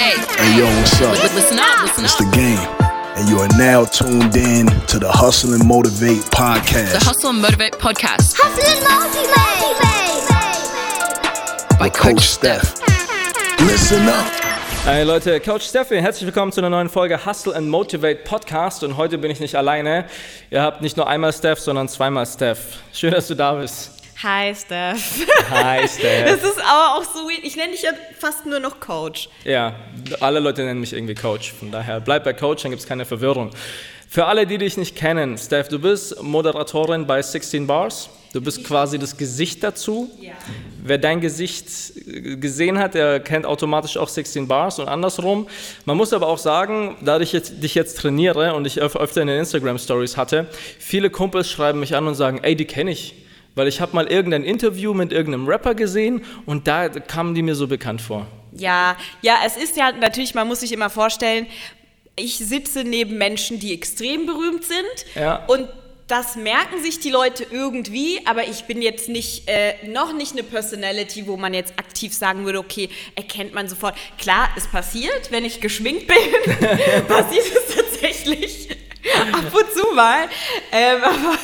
Hey yo, what's up? Listen up, listen It's up. the game. And you are now tuned in to the Hustle and Motivate podcast The Hustle and Motivate podcast Hustle and motivate. by with Coach Steph. Listen up. Hey Leute, Coach Steffi, herzlich willkommen zu einer neuen Folge Hustle and Motivate Podcast. Und heute bin ich nicht alleine. Ihr habt nicht nur einmal Steph, sondern zweimal Steph. Schön, dass du da bist. Hi, Steph. Hi Steph. Das ist aber auch so weird. Ich nenne dich ja fast nur noch Coach. Ja, alle Leute nennen mich irgendwie Coach. Von daher bleib bei Coach, dann gibt es keine Verwirrung. Für alle, die dich nicht kennen, Steph, du bist Moderatorin bei 16 Bars. Du bist quasi das Gesicht dazu. Ja. Wer dein Gesicht gesehen hat, der kennt automatisch auch 16 Bars und andersrum. Man muss aber auch sagen, da ich jetzt, dich jetzt trainiere und ich öf öfter in den Instagram Stories hatte, viele Kumpels schreiben mich an und sagen, ey, die kenne ich. Weil ich habe mal irgendein Interview mit irgendeinem Rapper gesehen und da kamen die mir so bekannt vor. Ja, ja, es ist ja natürlich, man muss sich immer vorstellen, ich sitze neben Menschen, die extrem berühmt sind. Ja. Und das merken sich die Leute irgendwie, aber ich bin jetzt nicht, äh, noch nicht eine Personality, wo man jetzt aktiv sagen würde, okay, erkennt man sofort. Klar, es passiert, wenn ich geschminkt bin, passiert es tatsächlich. Ab und zu mal. Ähm, aber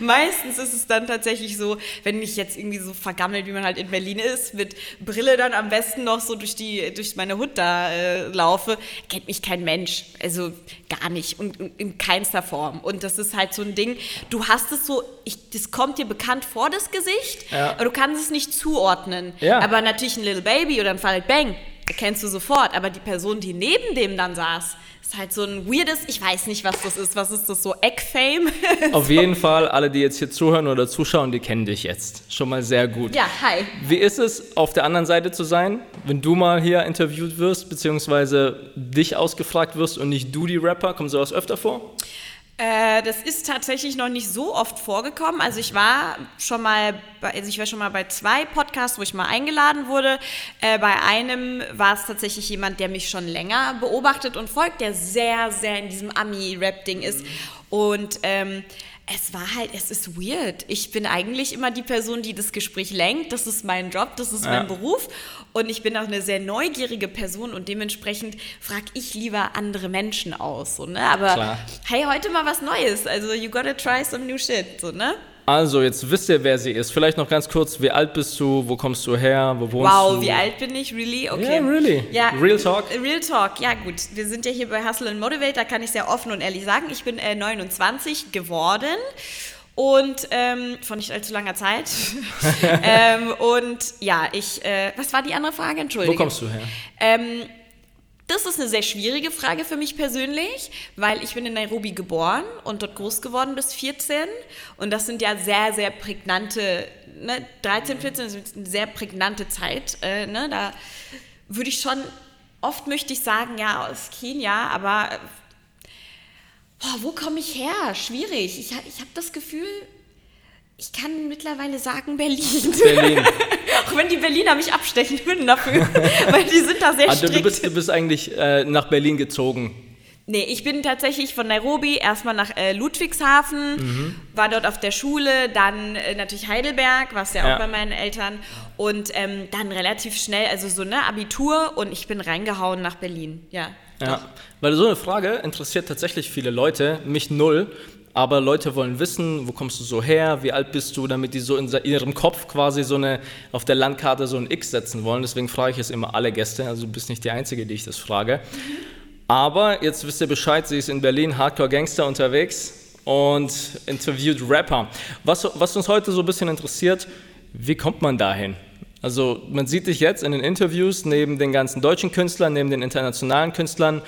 meistens ist es dann tatsächlich so, wenn ich jetzt irgendwie so vergammelt, wie man halt in Berlin ist, mit Brille dann am besten noch so durch, die, durch meine Hut da äh, laufe, kennt mich kein Mensch. Also gar nicht und in- in keinster Form. Und das ist halt so ein Ding, du hast es so, ich, das kommt dir bekannt vor das Gesicht, Ja. aber du kannst es nicht zuordnen. Ja. Aber natürlich ein Little Baby oder ein Farid Bang erkennst du sofort. Aber die Person, die neben dem dann saß, ist halt so ein weirdes, ich weiß nicht, was das ist. Was ist das so? Egg-Fame? Auf jeden Fall, alle, die jetzt hier zuhören oder zuschauen, die kennen dich jetzt. Schon mal sehr gut. ja, hi. Wie ist es, auf der anderen Seite zu sein, wenn du mal hier interviewt wirst, beziehungsweise dich ausgefragt wirst und nicht du die Rapper? Kommt sowas öfter vor? Äh, das ist tatsächlich noch nicht so oft vorgekommen. Also ich war schon mal, bei, also ich war schon mal bei zwei Podcasts, wo ich mal eingeladen wurde. Äh, bei einem war es tatsächlich jemand, der mich schon länger beobachtet und folgt, der sehr, sehr in diesem Ami-Rap-Ding ist. Und ähm, es war halt, es ist weird. Ich bin eigentlich immer die Person, die das Gespräch lenkt. Das ist mein Job, das ist mein Beruf. Und ich bin auch eine sehr neugierige Person und dementsprechend frage ich lieber andere Menschen aus. So, ne? Aber Klar. hey, heute mal was Neues. Also, you gotta try some new shit, so, ne? Also, jetzt wisst ihr, wer sie ist. Vielleicht noch ganz kurz, wie alt bist du, wo kommst du her, wo wohnst du? Wow, wie alt bin ich? Really? Okay. Ja, really. Ja, Real talk? Real Talk, ja gut. Wir sind ja hier bei Hustle and Motivate, da kann ich sehr offen und ehrlich sagen, ich bin äh, 29 geworden. Und ähm, vor nicht allzu langer Zeit. ähm, und ja, ich, äh, was war die andere Frage? Entschuldigung. Wo kommst du her? Ähm, das ist eine sehr schwierige Frage für mich persönlich, weil ich bin in Nairobi geboren und dort groß geworden bis 14. Und das sind ja sehr, sehr prägnante, ne, 13, 14 ist eine sehr prägnante Zeit. Äh, ne, da würde ich schon, oft möchte ich sagen, ja, aus Kenia, aber boah, wo komme ich her? Schwierig. Ich, ich habe das Gefühl, ich kann mittlerweile sagen Berlin. Berlin. Auch wenn die Berliner mich abstechen würden dafür, weil die sind da sehr Also, strikt. du, bist, du bist eigentlich äh, nach Berlin gezogen. Nee, ich bin tatsächlich von Nairobi erstmal nach äh, Ludwigshafen, Mhm. war dort auf der Schule, dann äh, natürlich Heidelberg, warst ja, Ja. auch bei meinen Eltern und ähm, dann relativ schnell, also so ne Abitur und ich bin reingehauen nach Berlin, ja. Ja, weil so eine Frage interessiert tatsächlich viele Leute, mich null. Aber Leute wollen wissen, wo kommst du so her, wie alt bist du, damit die so in ihrem Kopf quasi so eine, auf der Landkarte so ein X setzen wollen. Deswegen frage ich es immer alle Gäste, also du bist nicht die Einzige, die ich das frage. Aber jetzt wisst ihr Bescheid, sie ist in Berlin, Hardcore Gangster unterwegs und interviewt Rapper. Was, was uns heute so ein bisschen interessiert, wie kommt man dahin? Also man sieht dich jetzt in den Interviews neben den ganzen deutschen Künstlern, neben den internationalen Künstlern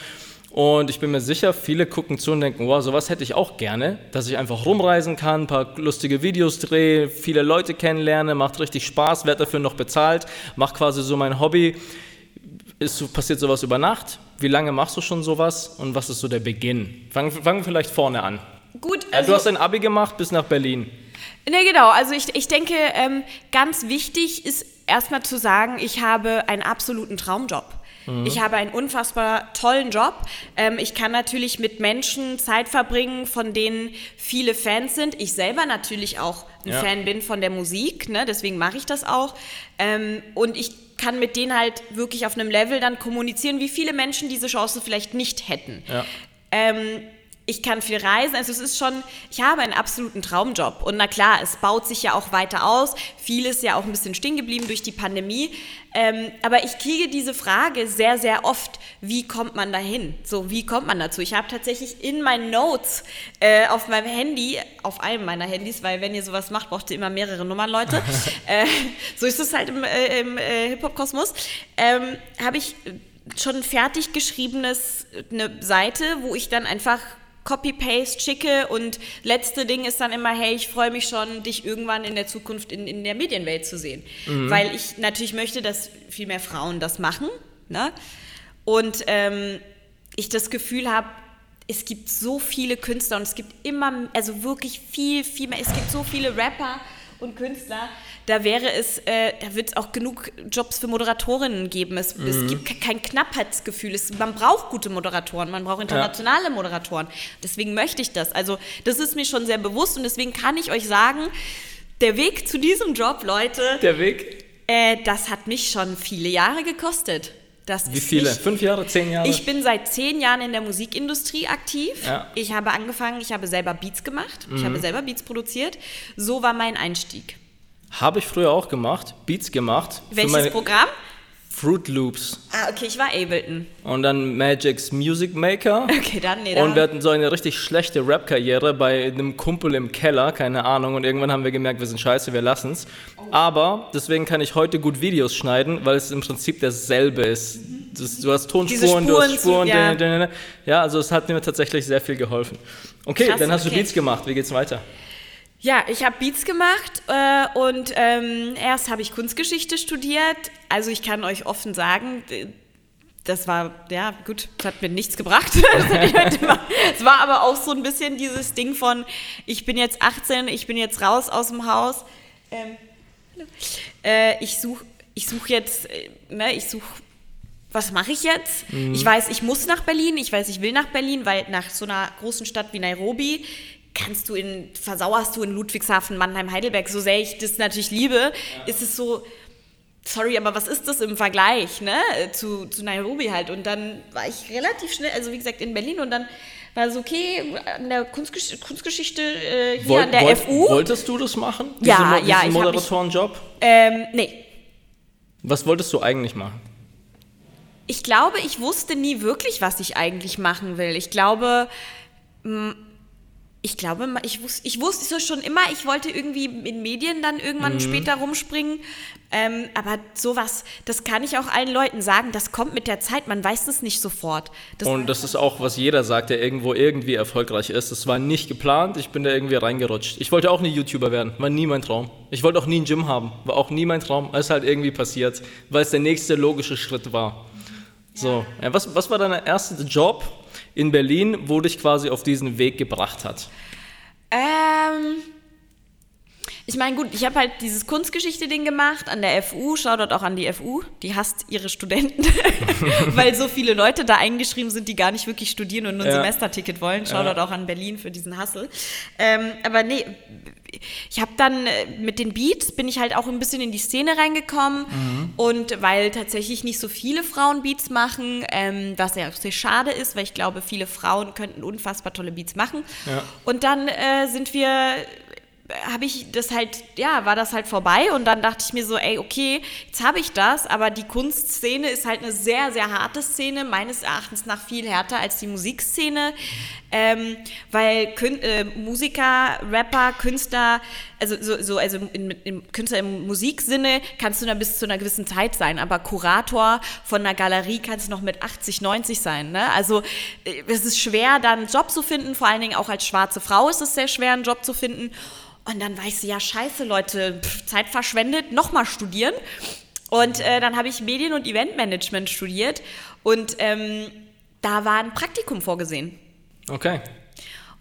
und ich bin mir sicher, viele gucken zu und denken, wow, sowas hätte ich auch gerne, dass ich einfach rumreisen kann, ein paar lustige Videos drehe, viele Leute kennenlerne, macht richtig Spaß, werde dafür noch bezahlt, mache quasi so mein Hobby. Ist, so- passiert sowas über Nacht? Wie lange machst du schon sowas und was ist so der Beginn? Fangen wir vielleicht vorne an. Gut, also, du hast dein Abi gemacht bis nach Berlin. Ne, genau. Also ich, ich denke, ähm, ganz wichtig ist erstmal zu sagen, ich habe einen absoluten Traumjob. Ich habe einen unfassbar tollen Job. Ähm, ich kann natürlich mit Menschen Zeit verbringen, von denen viele Fans sind. Ich selber natürlich auch ein Ja. Fan bin von der Musik, ne? deswegen mache ich das auch. Ähm, und ich kann mit denen halt wirklich auf einem Level dann kommunizieren, wie viele Menschen diese Chance vielleicht nicht hätten. Ja. Ähm, ich kann viel reisen, also es ist schon, ich habe einen absoluten Traumjob. Und na klar, es baut sich ja auch weiter aus. Vieles ja auch ein bisschen stehen geblieben durch die Pandemie. Ähm, aber ich kriege diese Frage sehr, sehr oft, wie kommt man dahin? So, wie kommt man dazu? Ich habe tatsächlich in meinen Notes äh, auf meinem Handy, auf einem meiner Handys, weil wenn ihr sowas macht, braucht ihr immer mehrere Nummern, Leute. äh, so ist es halt im, äh, im äh, Hip-Hop-Kosmos. Ähm, habe ich schon fertig geschriebenes, eine Seite, wo ich dann einfach Copy-Paste schicke und letzte Ding ist dann immer, hey, ich freue mich schon, dich irgendwann in der Zukunft in, in der Medienwelt zu sehen. Weil ich natürlich möchte, dass viel mehr Frauen das machen. Ne? Und ähm, ich das Gefühl habe, es gibt so viele Künstler und es gibt immer, also wirklich viel, viel mehr. Es gibt so viele Rapper und Künstler. Da wäre es, äh, da wird es auch genug Jobs für Moderatorinnen geben. Es, es gibt ke- kein Knappheitsgefühl. Es, man braucht gute Moderatoren, man braucht internationale Moderatoren. Deswegen möchte ich das. Also das ist mir schon sehr bewusst und deswegen kann ich euch sagen, der Weg zu diesem Job, Leute, Der Weg? äh, das hat mich schon viele Jahre gekostet. Das Wie viele? Nicht, Fünf Jahre, zehn Jahre? ich bin seit zehn Jahren in der Musikindustrie aktiv. Ja. Ich habe angefangen, ich habe selber Beats gemacht, ich Mhm. habe selber Beats produziert. So war mein Einstieg. Habe ich früher auch gemacht, Beats gemacht. Welches Programm? Fruit Loops. Ah, okay, ich war Ableton. Und dann Magic's Music Maker. Okay, dann, nee, da- Und wir hatten so eine richtig schlechte Rap-Karriere bei einem Kumpel im Keller, keine Ahnung. Und irgendwann haben wir gemerkt, wir sind scheiße, wir lassen's. Aber deswegen kann ich heute gut Videos schneiden, weil es im Prinzip dasselbe ist. Das, du hast Tonspuren, du hast Spuren ja. dä- dä. Ja, also es hat mir tatsächlich sehr viel geholfen. Okay, Krass, dann hast du okay. Beats gemacht. Wie geht's weiter? Ja, ich habe Beats gemacht äh, und ähm, erst habe ich Kunstgeschichte studiert. Also ich kann euch offen sagen, das war, ja gut, das hat mir nichts gebracht. Mal- Es war aber auch so ein bisschen dieses Ding von, ich bin jetzt 18, ich bin jetzt raus aus dem Haus. Ähm, äh, ich suche ich such jetzt, äh, ne, ich suche was mache ich jetzt? Ich weiß, ich muss nach Berlin, ich weiß, ich will nach Berlin, weil nach so einer großen Stadt wie Nairobi kannst du in, versauerst du in Ludwigshafen, Mannheim, Heidelberg, so sehr ich das natürlich liebe, ist es so, sorry, aber was ist das im Vergleich, ne, zu, zu Nairobi halt? Und dann war ich relativ schnell, also wie gesagt, in Berlin und dann war es okay, an der Kunstgesch Kunstgeschichte äh, hier Woll- an der wollt- FU. Wolltest du das machen? Ja, Diese ja, Diesen hab mich- Moderatorenjob? ähm, nee, Was wolltest du eigentlich machen? Ich glaube, ich wusste nie wirklich, was ich eigentlich machen will. Ich glaube, ich glaube, ich wusste, ich wusste so schon immer, ich wollte irgendwie in Medien dann irgendwann Mhm. später rumspringen. Ähm, aber sowas, das kann ich auch allen Leuten sagen, das kommt mit der Zeit, man weiß es nicht sofort. Das, Und das ist auch, was jeder sagt, der irgendwo irgendwie erfolgreich ist. Das war nicht geplant, ich bin da irgendwie reingerutscht. Ich wollte auch nie YouTuber werden, war nie mein Traum. Ich wollte auch nie ein Gym haben, war auch nie mein Traum. Es ist halt irgendwie passiert, weil es der nächste logische Schritt war. So, ja, was, was war dein erster Job in Berlin, wo dich quasi auf diesen Weg gebracht hat? Ähm, ich meine, gut, ich habe halt dieses Kunstgeschichte-Ding gemacht an der FU. Shoutout auch an die FU. Die hasst ihre Studenten, weil so viele Leute da eingeschrieben sind, die gar nicht wirklich studieren und nur ein Ja. Semesterticket wollen. Shoutout auch an Berlin für diesen Hassel. Ähm, aber nee, ich habe dann äh, mit den Beats bin ich halt auch ein bisschen in die Szene reingekommen und weil tatsächlich nicht so viele Frauen Beats machen, ähm, was ja sehr schade ist, weil ich glaube, viele Frauen könnten unfassbar tolle Beats machen. Ja. Und dann äh, sind wir habe ich das halt, ja, war das halt vorbei und dann dachte ich mir so, ey, okay, jetzt habe ich das, aber die Kunstszene ist halt eine sehr, sehr harte Szene, meines Erachtens nach viel härter als die Musikszene, ähm, weil Kün äh, Musiker, Rapper, Künstler, also so, so also in, in, Künstler im Musiksinne kannst du da bis zu einer gewissen Zeit sein, aber Kurator von einer Galerie kannst du noch mit 80, 90 sein, ne? Also äh, es ist schwer, da einen Job zu finden, vor allen Dingen auch als schwarze Frau ist es sehr schwer, einen Job zu finden. Und dann weißt du, ja, scheiße, Leute, Zeit verschwendet, nochmal studieren. Und äh, dann habe ich Medien- und Eventmanagement studiert und ähm, da war ein Praktikum vorgesehen. Okay.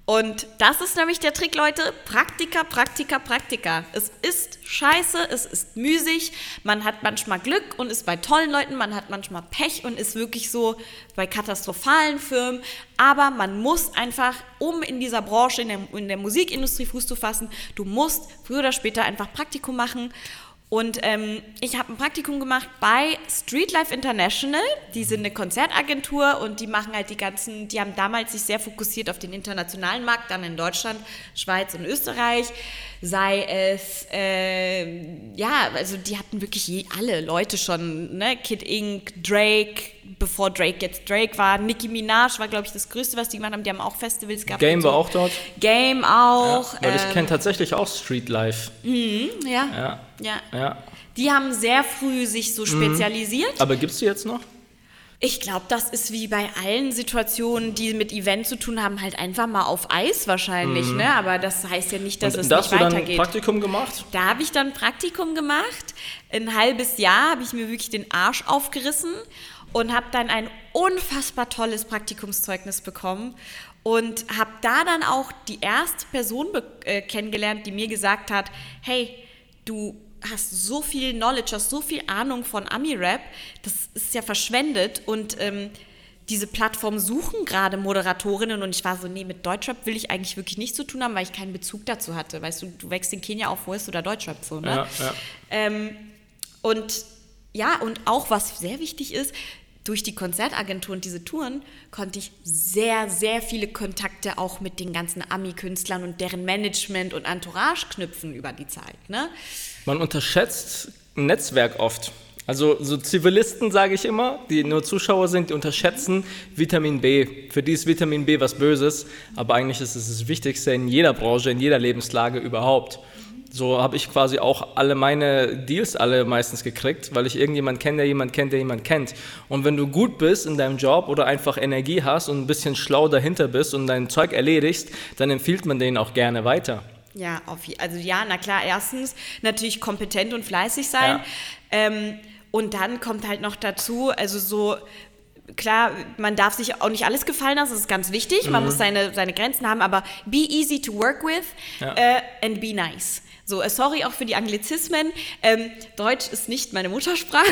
Und das ist nämlich der Trick, Leute. Praktika, Praktika, Praktika. Es ist scheiße, es ist müßig. Man hat manchmal Glück und ist bei tollen Leuten, man hat manchmal Pech und ist wirklich so bei katastrophalen Firmen. Aber man muss einfach, um in dieser Branche, in der, in der Musikindustrie Fuß zu fassen, du musst früher oder später einfach Praktikum machen. Und ähm, ich habe ein Praktikum gemacht bei Streetlife International. Die sind eine Konzertagentur und die machen halt die ganzen, die haben damals sich sehr fokussiert auf den internationalen Markt, dann in Deutschland, Schweiz und Österreich. Sei es, äh, ja, also die hatten wirklich je, alle Leute schon, ne? Kid Ink, Drake, bevor Drake jetzt Drake war. Nicki Minaj war, glaube ich, das Größte, was die gemacht haben. Die haben auch Festivals gehabt. Game so. war auch dort. Game auch. Ja, weil ich ähm, kenne tatsächlich auch Street Life. ja, Ja. Ja. ja. Die haben sehr früh sich so spezialisiert. Aber gibt's die jetzt noch? Ich glaube, das ist wie bei allen Situationen, die mit Event zu tun haben, halt einfach mal auf Eis wahrscheinlich. Ne? Aber das heißt ja nicht, dass Und es da nicht hast du dann weitergeht. Praktikum gemacht? Da habe ich dann Praktikum gemacht. Ein halbes Jahr habe ich mir wirklich den Arsch aufgerissen und habe dann ein unfassbar tolles Praktikumszeugnis bekommen und habe da dann auch die erste Person äh, kennengelernt, die mir gesagt hat, hey, du hast so viel Knowledge, hast so viel Ahnung von Ami-Rap, das ist ja verschwendet und ähm, diese Plattformen suchen gerade Moderatorinnen und ich war so, nee, mit Deutschrap will ich eigentlich wirklich nichts zu tun haben, weil ich keinen Bezug dazu hatte. Weißt du, du wächst in Kenia auf, wo ist du da Deutschrap so, ne? Ja, ja. Ähm, und ja, und auch was sehr wichtig ist, durch die Konzertagentur und diese Touren konnte ich sehr, sehr viele Kontakte auch mit den ganzen Ami-Künstlern und deren Management und Entourage knüpfen über die Zeit. Ne? Man unterschätzt ein Netzwerk oft. Also so Zivilisten, sage ich immer, die nur Zuschauer sind, die unterschätzen Vitamin B. Für die ist Vitamin B was Böses, aber eigentlich ist es das Wichtigste in jeder Branche, in jeder Lebenslage überhaupt. So habe ich quasi auch alle meine Deals alle meistens gekriegt, weil ich irgendjemand kenne, der jemand kennt, der jemand kennt. Und wenn du gut bist in deinem Job oder einfach Energie hast und ein bisschen schlau dahinter bist und dein Zeug erledigst, dann empfiehlt man denen auch gerne weiter. Ja, auf, also ja, na klar, erstens natürlich kompetent und fleißig sein. Ja. Ähm, und dann kommt halt noch dazu, also so, klar, man darf sich auch nicht alles gefallen lassen, das ist ganz wichtig, man muss seine, seine Grenzen haben, aber be easy to work with Ja. äh, and be nice. So, äh, sorry auch für die Anglizismen. Ähm, Deutsch ist nicht meine Muttersprache.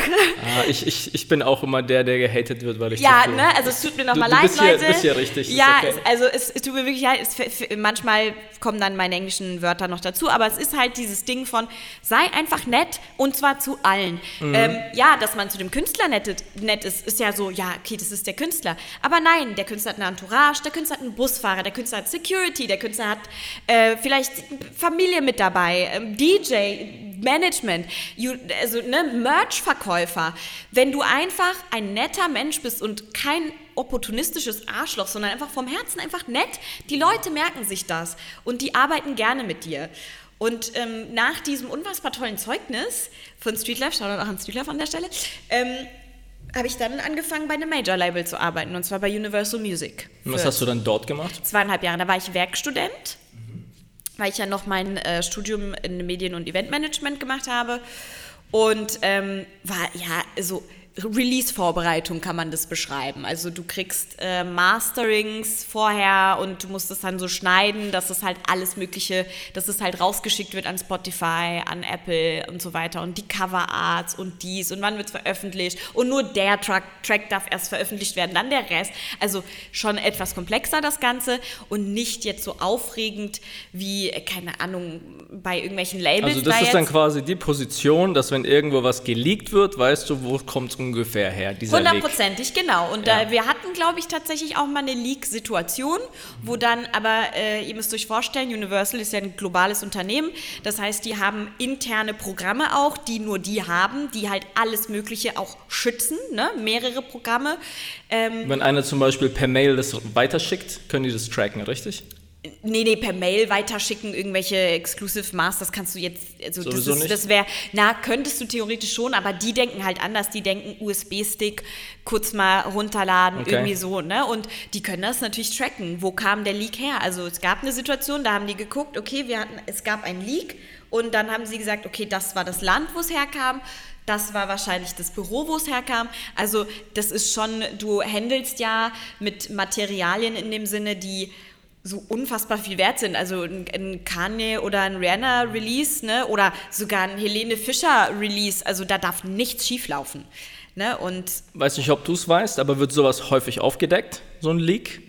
Ah, ich, ich, ich bin auch immer der, der gehatet wird, weil ich Ja, ne, also es tut mir nochmal leid, bist hier- Leute. bist hier richtig, Ja, okay. es, also es, es tut mir wirklich leid, es, manchmal kommen dann meine englischen Wörter noch dazu, aber es ist halt dieses Ding von, sei einfach nett und zwar zu allen. Mhm. Ähm, ja, dass man zu dem Künstler nett, nett ist, ist ja so, ja, okay, das ist der Künstler. Aber nein, der Künstler hat eine Entourage, der Künstler hat einen Busfahrer, der Künstler hat Security, der Künstler hat äh, vielleicht Familie mit dabei, ähm, DJ, Management, you, also ne, Merch-Verkäufer. Wenn du einfach ein netter Mensch bist und kein opportunistisches Arschloch, sondern einfach vom Herzen einfach nett, die Leute merken sich das und die arbeiten gerne mit dir. Und ähm, nach diesem unfassbar tollen Zeugnis von Streetlife, schau auch an Streetlife an der Stelle, ähm, habe ich dann angefangen, bei einem Major-Label zu arbeiten, und zwar bei Universal Music. Und was hast du dann dort gemacht? zweieinhalb Jahre. Da war ich Werkstudent, weil ich ja noch mein äh, Studium in Medien- und Eventmanagement gemacht habe. Und ähm, war ja so Release-Vorbereitung kann man das beschreiben. Also du kriegst äh, Masterings vorher und du musst es dann so schneiden, dass es halt alles Mögliche, dass es halt rausgeschickt wird an Spotify, an Apple und so weiter und die Coverarts und dies und wann wird es veröffentlicht und nur der Track, Track darf erst veröffentlicht werden, dann der Rest. Also schon etwas komplexer das Ganze und nicht jetzt so aufregend wie, äh, keine Ahnung, bei irgendwelchen Labels. Also das da ist dann quasi die Position, dass wenn irgendwo was geleakt wird, weißt du, wo kommt es ungefähr her, dieser. Hundertprozentig, genau. Und Ja. äh, wir hatten, glaube ich, tatsächlich auch mal eine Leak-Situation, wo dann, aber äh, ihr müsst euch vorstellen, Universal ist ja ein globales Unternehmen. Das heißt, die haben interne Programme auch, die nur die haben, die halt alles Mögliche auch schützen, ne? mehrere Programme. Ähm, Wenn einer zum Beispiel per Mail das weiterschickt, können die das tracken, richtig? Nee, nee, per Mail weiterschicken, irgendwelche Exclusive Masters kannst du jetzt, also das, Sowieso ist, nicht? das wäre, na, könntest du theoretisch schon, aber die denken halt anders, die denken USB-Stick, kurz mal runterladen, Okay. irgendwie so, ne, und die können das natürlich tracken, wo kam der Leak her, also es gab eine Situation, da haben die geguckt, okay, wir hatten, es gab einen Leak und dann haben sie gesagt, okay, das war das Land, wo es herkam, das war wahrscheinlich das Büro, wo es herkam. Also das ist schon, du handelst ja mit Materialien in dem Sinne, die so unfassbar viel wert sind. Also ein, ein Kanye oder ein Rihanna-Release, ne? oder sogar ein Helene Fischer-Release. Also da darf nichts schieflaufen. Ne? Und Weiß nicht, ob du es weißt, aber wird sowas häufig aufgedeckt, so ein Leak?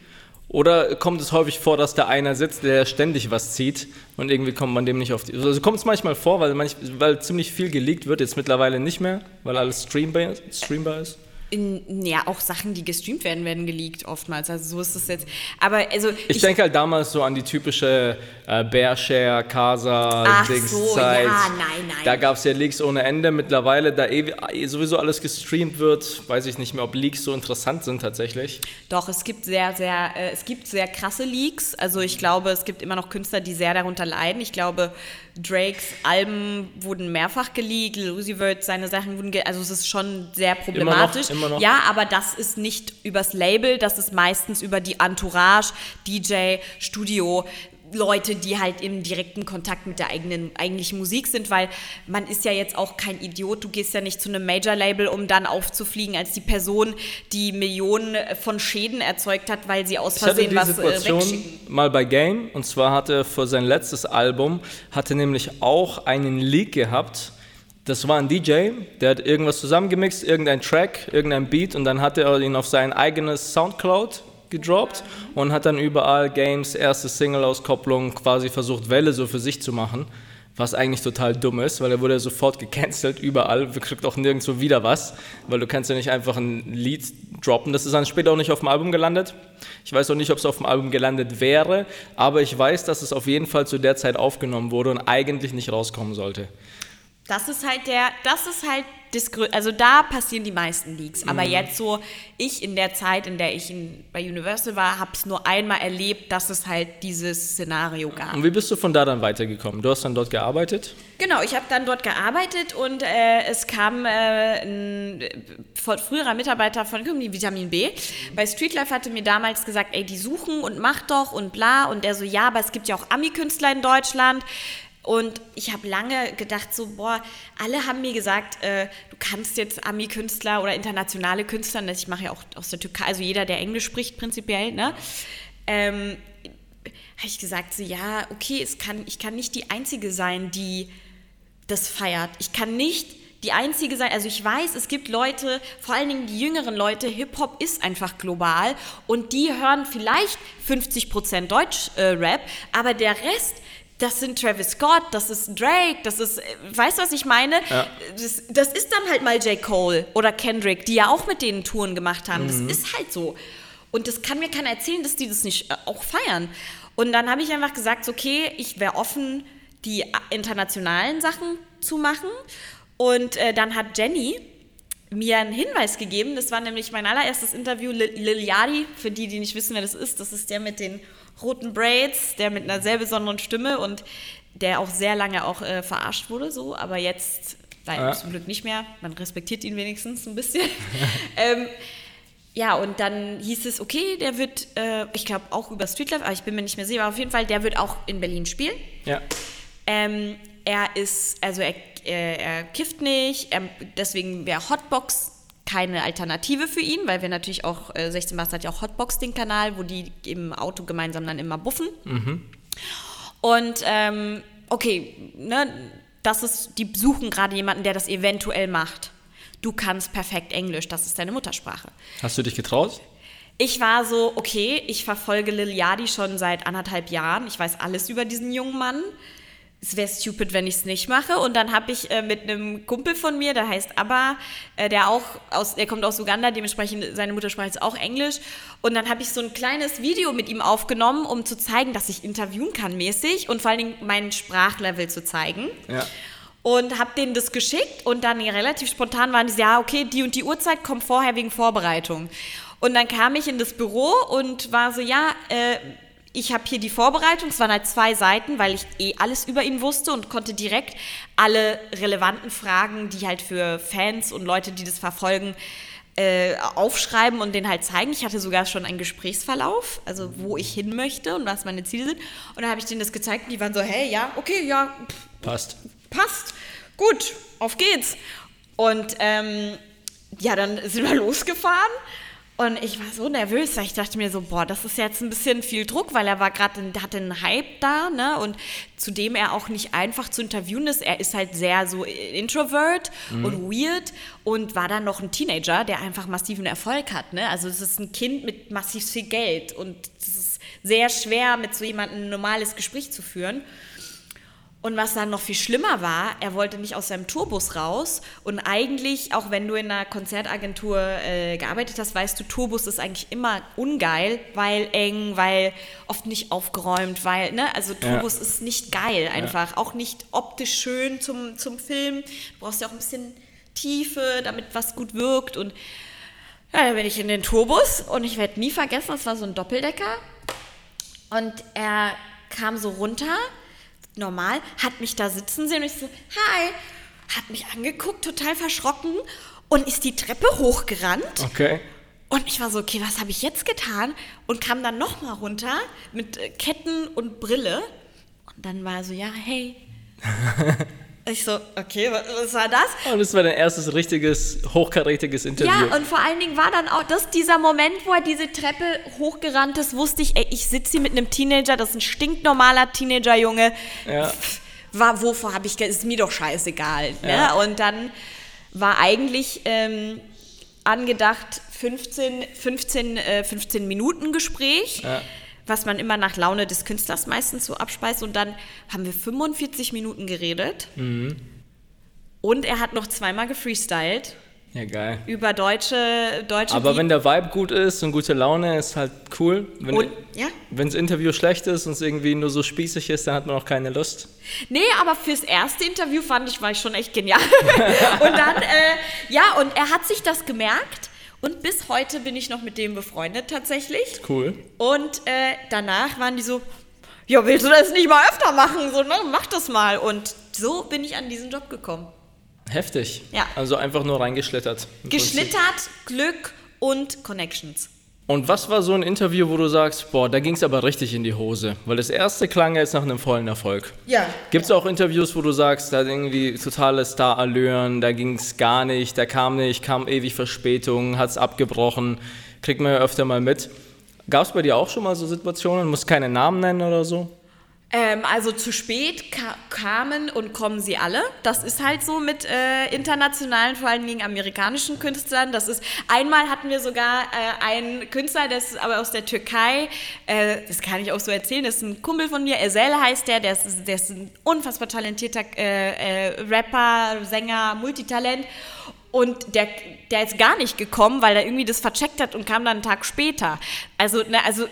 Oder kommt es häufig vor, dass da einer sitzt, der ständig was zieht und irgendwie kommt man dem nicht auf die. Also kommt es manchmal vor, weil, manch, weil ziemlich viel geleakt wird, jetzt mittlerweile nicht mehr, weil alles streambar, streambar ist. In, ja, auch Sachen, die gestreamt werden, werden geleakt oftmals. Also so ist es jetzt. Aber also Ich, denke halt damals so an die typische äh, Bearshare, Casa, Ach Dings so, Zeit. ja, nein, nein. Da gab es ja Leaks ohne Ende. Mittlerweile, da eh, sowieso alles gestreamt wird, weiß ich nicht mehr, ob Leaks so interessant sind tatsächlich. Doch, es gibt sehr, sehr, äh, es gibt sehr krasse Leaks. Also ich glaube, es gibt immer noch Künstler, die sehr darunter leiden. Ich glaube, Drakes Alben wurden mehrfach geleakt, Uzi Vert, seine Sachen wurden, also es ist schon sehr problematisch. immer noch. Ja, aber das ist nicht übers Label, das ist meistens über die Entourage, DJ, Studio. Leute, die halt im direkten Kontakt mit der eigenen eigentlichen Musik sind, weil man ist ja jetzt auch kein Idiot. Du gehst ja nicht zu einem Major-Label, um dann aufzufliegen als die Person, die Millionen von Schäden erzeugt hat, weil sie aus Ich hatte Versehen die was äh, Situation wegschicken. mal bei Game und zwar hatte er für sein letztes Album hatte nämlich auch einen Leak gehabt. Das war ein DJ, der hat irgendwas zusammengemixt, irgendein Track, irgendein Beat und dann hat er ihn auf sein eigenes Soundcloud gedroppt und hat dann überall Games erste Single-Auskopplung quasi versucht Welle so für sich zu machen. Was eigentlich total dumm ist, weil er wurde sofort gecancelt, überall. Wir kriegt auch nirgendwo wieder was, weil du kannst ja nicht einfach ein Lied droppen. Das ist dann später auch nicht auf dem Album gelandet. Ich weiß auch nicht, ob es auf dem Album gelandet wäre, aber ich weiß, dass es auf jeden Fall zu der Zeit aufgenommen wurde und eigentlich nicht rauskommen sollte. Das ist halt der, das ist halt das also da passieren die meisten Leaks. Aber jetzt so, ich in der Zeit, in der ich in, bei Universal war, habe es nur einmal erlebt, dass es halt dieses Szenario gab. Und wie bist du von da dann weitergekommen? Du hast dann dort gearbeitet? Genau, ich habe dann dort gearbeitet und äh, es kam äh, ein früherer Mitarbeiter von Company Vitamin B. Bei Streetlife hatte mir damals gesagt, ey, die suchen und mach doch und bla. Und der so, ja, aber es gibt ja auch Ami-Künstler in Deutschland. Und ich habe lange gedacht, so, boah, alle haben mir gesagt, äh, du kannst jetzt Ami-Künstler oder internationale Künstler, das ich mache ja auch aus der Türkei, also jeder, der Englisch spricht, prinzipiell, ne? Ähm, habe ich gesagt, so, ja, okay, es kann, ich kann nicht die Einzige sein, die das feiert. Ich kann nicht die Einzige sein, also ich weiß, es gibt Leute, vor allen Dingen die jüngeren Leute, Hip-Hop ist einfach global und die hören vielleicht 50% Deutsch-Rap, aber der Rest, das sind Travis Scott, das ist Drake, das ist, äh, weißt du, was ich meine? Ja. Das, das ist dann halt mal J. Cole oder Kendrick, die ja auch mit denen Touren gemacht haben. Das ist halt so. Und das kann mir keiner erzählen, dass die das nicht äh, auch feiern. Und dann habe ich einfach gesagt, okay, ich wäre offen, die äh, internationalen Sachen zu machen. Und äh, dann hat Jenny mir einen Hinweis gegeben. Das war nämlich mein allererstes Interview. Lil Lil Yachty, für die, die nicht wissen, wer das ist, das ist der mit den roten Braids, der mit einer sehr besonderen Stimme und der auch sehr lange auch äh, verarscht wurde, so, aber jetzt leider Ja. zum Glück nicht mehr. Man respektiert ihn wenigstens ein bisschen. ähm, ja, und dann hieß es, okay, der wird, äh, ich glaube auch über Streetlife, aber ich bin mir nicht mehr sicher, aber auf jeden Fall, der wird auch in Berlin spielen. Ja. Ähm, er ist, also er, er, er kifft nicht, er, deswegen wäre Hotbox keine Alternative für ihn, weil wir natürlich auch, äh, 16 Bastard hat ja auch Hotbox, den Kanal, wo die im Auto gemeinsam dann immer buffen. Und ähm, okay, ne, das ist, die suchen gerade jemanden, der das eventuell macht. Du kannst perfekt Englisch, das ist deine Muttersprache. Hast du dich getraut? Ich war so, okay, ich verfolge Lil Yachty schon seit anderthalb Jahren. Ich weiß alles über diesen jungen Mann. Es wäre stupid, wenn ich es nicht mache. Und dann habe ich äh, mit einem Kumpel von mir, der heißt Abba, äh, der auch aus, der kommt aus Uganda, dementsprechend seine Muttersprache ist auch Englisch. Und dann habe ich so ein kleines Video mit ihm aufgenommen, um zu zeigen, dass ich interviewen kann mäßig und vor allen Dingen mein Sprachlevel zu zeigen Ja. und habe denen das geschickt und dann relativ spontan waren die ja, okay, die und die Uhrzeit kommt vorher wegen Vorbereitung. Und dann kam ich in das Büro und war so, ja, äh, ich habe hier die Vorbereitung, es waren halt zwei Seiten, weil ich eh alles über ihn wusste und konnte direkt alle relevanten Fragen, die halt für Fans und Leute, die das verfolgen, äh, aufschreiben und den halt zeigen. Ich hatte sogar schon einen Gesprächsverlauf, also wo ich hin möchte und was meine Ziele sind. Und dann habe ich denen das gezeigt und die waren so, hey, ja, okay, ja, pff, Passt. passt. Gut, auf geht's. Und ähm, ja, dann sind wir losgefahren Und ich war so nervös, weil ich dachte mir so, boah, das ist jetzt ein bisschen viel Druck, weil er war gerade, hatte einen Hype da, ne? Und zudem er auch nicht einfach zu interviewen ist. Er ist halt sehr so introvert und weird und war dann noch ein Teenager, der einfach massiven Erfolg hat, ne? Also es ist ein Kind mit massiv viel Geld und es ist sehr schwer, mit so jemandem ein normales Gespräch zu führen. Und was dann noch viel schlimmer war, er wollte nicht aus seinem Tourbus raus. Und eigentlich, auch wenn du in einer Konzertagentur äh, gearbeitet hast, weißt du, Tourbus ist eigentlich immer ungeil, weil eng, weil oft nicht aufgeräumt, weil, ne, also Tourbus ist nicht geil einfach. Auch nicht optisch schön zum, zum Film. Du brauchst ja auch ein bisschen Tiefe, damit was gut wirkt. Und ja, dann bin ich in den Tourbus und ich werde nie vergessen, das war so ein Doppeldecker. Und er kam so runter, normal, hat mich da sitzen sehen und ich so, hi, hat mich angeguckt, total verschrocken und ist die Treppe hochgerannt. Okay. Und ich war so, okay, was habe ich jetzt getan? Und kam dann nochmal runter mit äh, Ketten und Brille. Und dann war er so, ja, hey. ich so, okay, was, war das? Und das war dein erstes richtiges, hochkarätiges Interview. Ja, und vor allen Dingen war dann auch das dieser Moment, wo er diese Treppe hochgerannt ist, wusste ich, ey, ich sitze hier mit einem Teenager, das ist ein stinknormaler Teenagerjunge. Ja. War, wovor habe ich, ist mir doch scheißegal. Ne? Ja. Und dann war eigentlich ähm, angedacht 15, 15, äh, 15 Minuten Gespräch. Ja. Was man immer nach Laune des Künstlers meistens so abspeist. Und dann haben wir 45 Minuten geredet. Mhm. Und er hat noch zweimal gefreestylt Ja, geil. über deutsche, deutsche Aber Beat- wenn der Vibe gut ist und gute Laune ist halt cool. Wenn Und- ja. wenn das Interview schlecht ist und es irgendwie nur so spießig ist, dann hat man auch keine Lust. Nee, aber fürs erste Interview fand ich, war ich schon echt genial. und dann, äh, ja, und er hat sich das gemerkt. Und bis heute bin ich noch mit dem befreundet tatsächlich. Cool. Und äh, danach waren die so, ja, willst du das nicht mal öfter machen? So, ne, mach das mal. Und so bin ich an diesen Job gekommen. Heftig. Ja. Also einfach nur reingeschlittert. im Prinzip. Geschlittert, Glück und Connections. Und was war so ein Interview, wo du sagst, boah, da ging es aber richtig in die Hose? Weil das erste klang ja jetzt nach einem vollen Erfolg. Ja. Gibt es auch Interviews, wo du sagst, da irgendwie totale Star-Allüren, da ging es gar nicht, da kam nicht, kam ewig Verspätung, hat es abgebrochen, kriegt man ja öfter mal mit. Gab es bei dir auch schon mal so Situationen? Muss keine Namen nennen oder so? Ähm, also zu spät ka kamen und kommen sie alle. Das ist halt so mit äh, internationalen, vor allen Dingen amerikanischen Künstlern. Das ist einmal hatten wir sogar äh, einen Künstler, der ist aber aus der Türkei. Äh, das kann ich auch so erzählen. Das ist ein Kumpel von mir. Ezel heißt der. Der ist, der ist ein unfassbar talentierter äh, äh, Rapper, Sänger, Multitalent. Und der, der ist gar nicht gekommen, weil er irgendwie das vercheckt hat und kam dann einen Tag später. Also, ne, also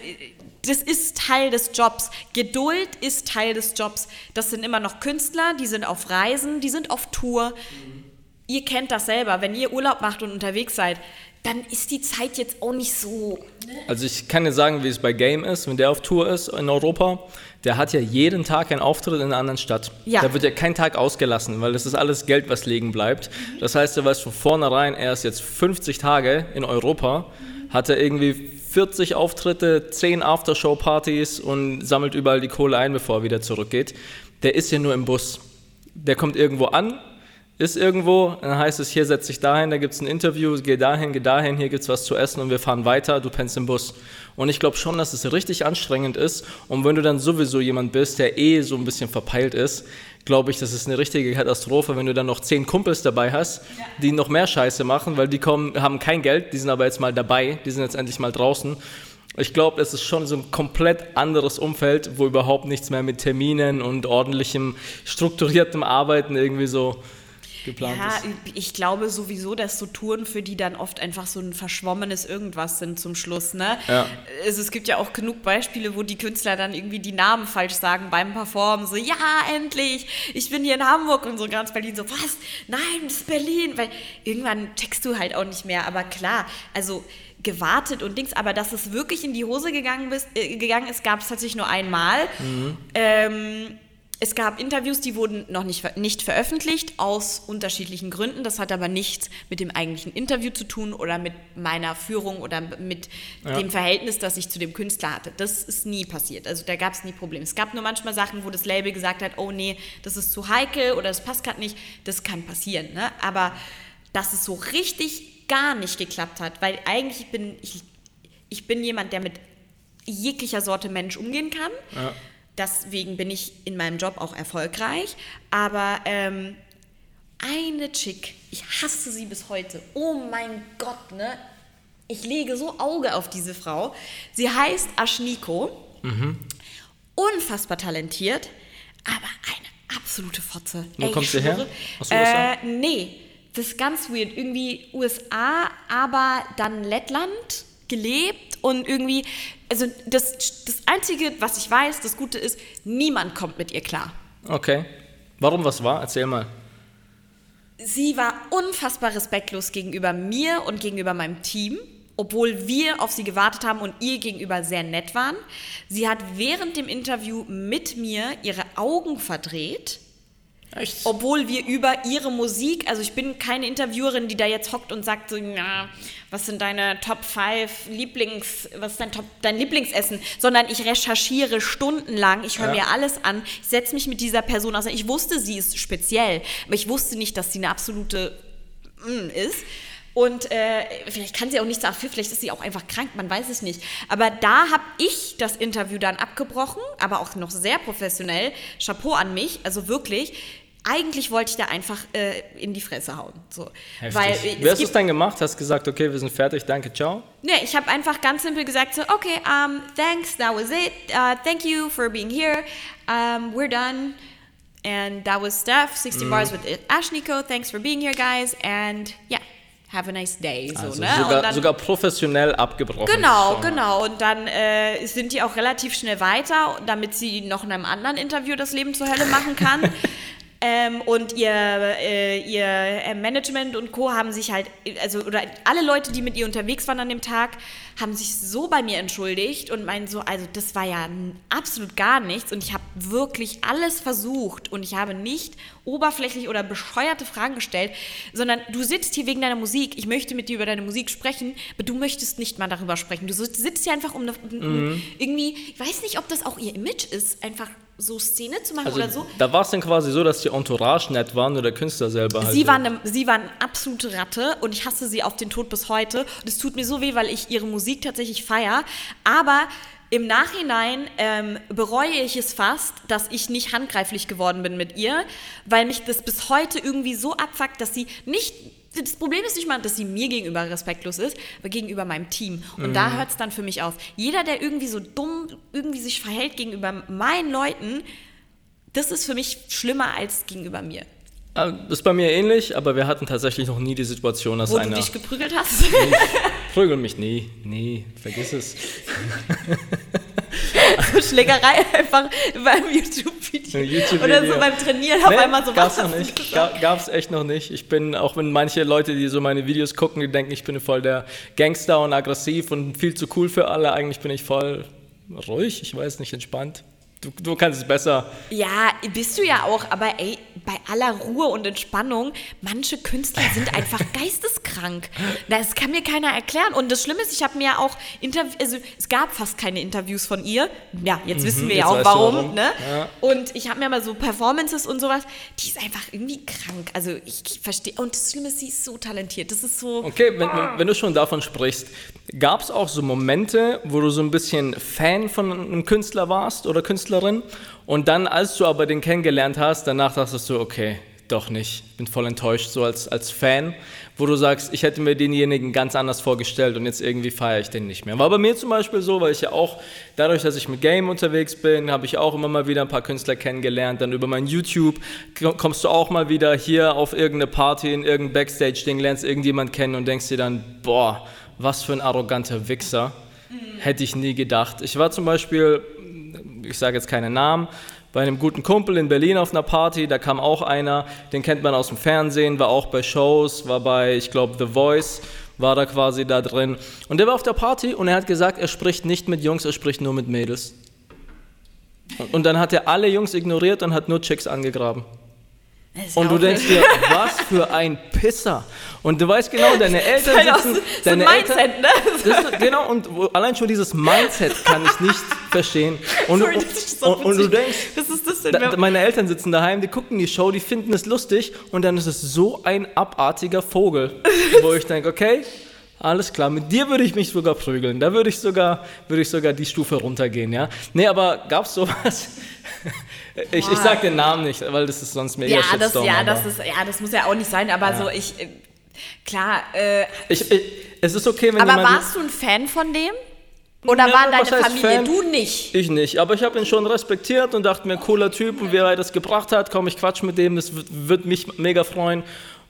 das ist Teil des Jobs. Geduld ist Teil des Jobs. Das sind immer noch Künstler, die sind auf Reisen, die sind auf Tour. Ihr kennt das selber. Wenn ihr Urlaub macht und unterwegs seid, dann ist die Zeit jetzt auch nicht so. Also ich kann dir sagen, wie es bei Game ist, wenn der auf Tour ist in Europa, der hat ja jeden Tag einen Auftritt in einer anderen Stadt. Ja. Da wird ja kein Tag ausgelassen, weil das ist alles Geld, was liegen bleibt. Das heißt, er weiß von vornherein, er ist jetzt 50 Tage in Europa, hat er irgendwie 40 Auftritte, 10 Aftershow-Partys und sammelt überall die Kohle ein, bevor er wieder zurückgeht. Der ist ja nur im Bus. Der kommt irgendwo an, ist irgendwo, dann heißt es, hier setz dich dahin, da gibt es ein Interview, geh dahin, geh dahin, hier gibt es was zu essen und wir fahren weiter, du pennst im Bus. Und ich glaube schon, dass es richtig anstrengend ist und wenn du dann sowieso jemand bist, der eh so ein bisschen verpeilt ist, glaube ich, das ist eine richtige Katastrophe, wenn du dann noch zehn Kumpels dabei hast, die noch mehr Scheiße machen, weil die kommen, haben kein Geld, die sind aber jetzt mal dabei, die sind jetzt endlich mal draußen. Ich glaube, es ist schon so ein komplett anderes Umfeld, wo überhaupt nichts mehr mit Terminen und ordentlichem, strukturiertem Arbeiten irgendwie so geplant Ja, ist. ich glaube sowieso, dass so Touren für die dann oft einfach so ein verschwommenes Irgendwas sind zum Schluss. Ne? Ja. Also es gibt ja auch genug Beispiele, wo die Künstler dann irgendwie die Namen falsch sagen beim Performen. So, ja, endlich, ich bin hier in Hamburg und so ganz Berlin. So, was? Nein, das ist Berlin. Weil irgendwann checkst du halt auch nicht mehr. Aber klar, also gewartet und Dings, aber dass es wirklich in die Hose gegangen, bist, äh, gegangen ist, gab es tatsächlich nur einmal. Ähm, es gab Interviews, die wurden noch nicht, ver- nicht veröffentlicht, aus unterschiedlichen Gründen. Das hat aber nichts mit dem eigentlichen Interview zu tun oder mit meiner Führung oder mit dem Verhältnis, das ich zu dem Künstler hatte. Das ist nie passiert. Also da gab es nie Probleme. Es gab nur manchmal Sachen, wo das Label gesagt hat, oh nee, das ist zu heikel oder das passt gerade nicht. Das kann passieren. Ne? Aber dass es so richtig gar nicht geklappt hat, weil eigentlich bin ich, ich bin jemand, der mit jeglicher Sorte Mensch umgehen kann. Ja. Deswegen bin ich in meinem Job auch erfolgreich. Aber ähm, eine Chick, ich hasse sie bis heute. Oh mein Gott, ne? Ich lege so Auge auf diese Frau. Sie heißt Aschniko. Unfassbar talentiert, aber eine absolute Fotze. Wo Ey, kommt sie her? Aus den USA? Äh, nee, das ist ganz weird. Irgendwie USA, aber dann Lettland gelebt und irgendwie, also das, das Einzige, was ich weiß, das Gute ist, niemand kommt mit ihr klar. Okay. Warum was war? Erzähl mal. Sie war unfassbar respektlos gegenüber mir und gegenüber meinem Team, obwohl wir auf sie gewartet haben und ihr gegenüber sehr nett waren. Sie hat während dem Interview mit mir ihre Augen verdreht. Echt? Obwohl wir über ihre Musik, also ich bin keine Interviewerin, die da jetzt hockt und sagt so, na, was sind deine Top 5 Lieblings, was ist dein, Top, dein Lieblingsessen, sondern ich recherchiere stundenlang, ich höre Ja. mir alles an, ich setze mich mit dieser Person auseinander. Ich wusste, sie ist speziell, aber ich wusste nicht, dass sie eine absolute mm, ist. Und äh, vielleicht kann sie auch nichts dafür, vielleicht ist sie auch einfach krank, man weiß es nicht. Aber da habe ich das Interview dann abgebrochen, aber auch noch sehr professionell. Chapeau an mich, also wirklich. Eigentlich wollte ich da einfach äh, in die Fresse hauen. So. Heftig. Weil, äh, Wie hast du es dann gemacht? Hast gesagt, okay, wir sind fertig, danke, ciao. Nee, ich habe einfach ganz simpel gesagt so, okay, um, thanks, that was it. Uh, thank you for being here. Um, we're done. And that was Steph, 16 bars with Ashniko. Thanks for being here, guys. And yeah, have a nice day. So, Also ne? Und sogar, dann- sogar professionell abgebrochen. Genau, genau. Und dann äh, sind die auch relativ schnell weiter, damit sie noch in einem anderen Interview das Leben zur Hölle machen kann. ähm, und ihr, äh, ihr äh, Management und Co. haben sich halt, also, oder alle Leute, die mit ihr unterwegs waren an dem Tag, haben sich so bei mir entschuldigt und meinen so, also das war ja absolut gar nichts und ich habe wirklich alles versucht und ich habe nicht oberflächlich oder bescheuerte Fragen gestellt, sondern du sitzt hier wegen deiner Musik, ich möchte mit dir über deine Musik sprechen, aber du möchtest nicht mal darüber sprechen. Du sitzt hier einfach um eine, um irgendwie, ich weiß nicht, ob das auch ihr Image ist, einfach so Szene zu machen Also, oder so. Da war es dann quasi so, dass die Entourage nett waren oder der Künstler selber halt. Sie war, eine, sie war eine absolute Ratte und ich hasse sie auf den Tod bis heute. Und es tut mir so weh, weil ich ihre Musik tatsächlich feiere. Aber im Nachhinein ähm, bereue ich es fast, dass ich nicht handgreiflich geworden bin mit ihr, weil mich das bis heute irgendwie so abfuckt, dass sie nicht. Das Problem ist nicht mal, dass sie mir gegenüber respektlos ist, aber gegenüber meinem Team. Und da hört es dann für mich auf. Jeder, der irgendwie so dumm irgendwie sich verhält gegenüber meinen Leuten, das ist für mich schlimmer als gegenüber mir. Das ist bei mir ähnlich, aber wir hatten tatsächlich noch nie die Situation, dass Wo einer. du dich geprügelt hast. Prügel mich nie. Nee, vergiss es. Schlägerei einfach beim YouTube-Video. YouTube-Video. Oder so beim Trainieren auf Nee, einmal so gab's was. noch nicht. Ga- Gab's echt noch nicht. Ich bin, auch wenn manche Leute, die so meine Videos gucken, die denken, ich bin voll der Gangster und aggressiv und viel zu cool für alle. Eigentlich bin ich voll ruhig, ich weiß nicht, entspannt. Du, du kannst es besser. Ja, bist du ja auch, aber ey, bei aller Ruhe und Entspannung, manche Künstler sind einfach geisteskrank. Das kann mir keiner erklären. Und das Schlimme ist, ich habe mir ja auch Interviews, also es gab fast keine Interviews von ihr. Ja, jetzt wissen wir ja Mhm, jetzt auch weißt du warum. warum. Ne? Ja. Und ich habe mir mal so Performances und sowas, die ist einfach irgendwie krank. Also ich, ich verstehe. Und das Schlimme ist, sie ist so talentiert. Das ist so. Okay, wenn, wenn du schon davon sprichst, gab es auch so Momente, wo du so ein bisschen Fan von einem Künstler warst oder Künstlerin? Und dann, als du aber den kennengelernt hast, danach dachtest du, okay, doch nicht, bin voll enttäuscht, so als, als Fan, wo du sagst, ich hätte mir denjenigen ganz anders vorgestellt und jetzt irgendwie feiere ich den nicht mehr. War bei mir zum Beispiel so, weil ich ja auch, dadurch, dass ich mit Game unterwegs bin, habe ich auch immer mal wieder ein paar Künstler kennengelernt, dann über mein YouTube kommst du auch mal wieder hier auf irgendeine Party, in irgendein Backstage-Ding, lernst irgendjemand kennen und denkst dir dann, boah, was für ein arroganter Wichser. Hätte ich nie gedacht. Ich war zum Beispiel, ich sage jetzt keine Namen, bei einem guten Kumpel in Berlin auf einer Party, da kam auch einer, den kennt man aus dem Fernsehen, war auch bei Shows, war bei, ich glaube, The Voice, war da quasi da drin. Und der war auf der Party und er hat gesagt, er spricht nicht mit Jungs, er spricht nur mit Mädels. Und- Und dann hat er alle Jungs ignoriert und hat nur Chicks angegraben. Das ist Und du denkst dir, was für ein Pisser. Und du weißt genau, deine Eltern sitzen, so- so deine ein Mindset, Eltern, ne? Das ist, genau, und allein schon dieses Mindset kann ich nicht verstehen. Und, Sorry, das ist so und, und du denkst, Was ist das denn? da, da- meine Eltern sitzen daheim, die gucken die Show, die finden es lustig und dann ist es so ein abartiger Vogel, wo ich denke, okay, alles klar, mit dir würde ich mich sogar prügeln, da würde ich sogar, würde ich sogar die Stufe runtergehen, ja. Nee, aber gab's sowas? Ich, ich sag den Namen nicht, weil das ist sonst mega ja, das, Shitstorm, ja, das ist, ja, das muss ja auch nicht sein, aber so ich, äh, klar, äh, Ich, ich, es ist okay, wenn aber warst du ein Fan von dem? Oder Ja, waren was deine Familie? Fan? Du nicht. Ich nicht, aber ich habe ihn schon respektiert und dachte mir, cooler Typ und wie er das gebracht hat, komm, ich quatsch mit dem, das wird mich mega freuen.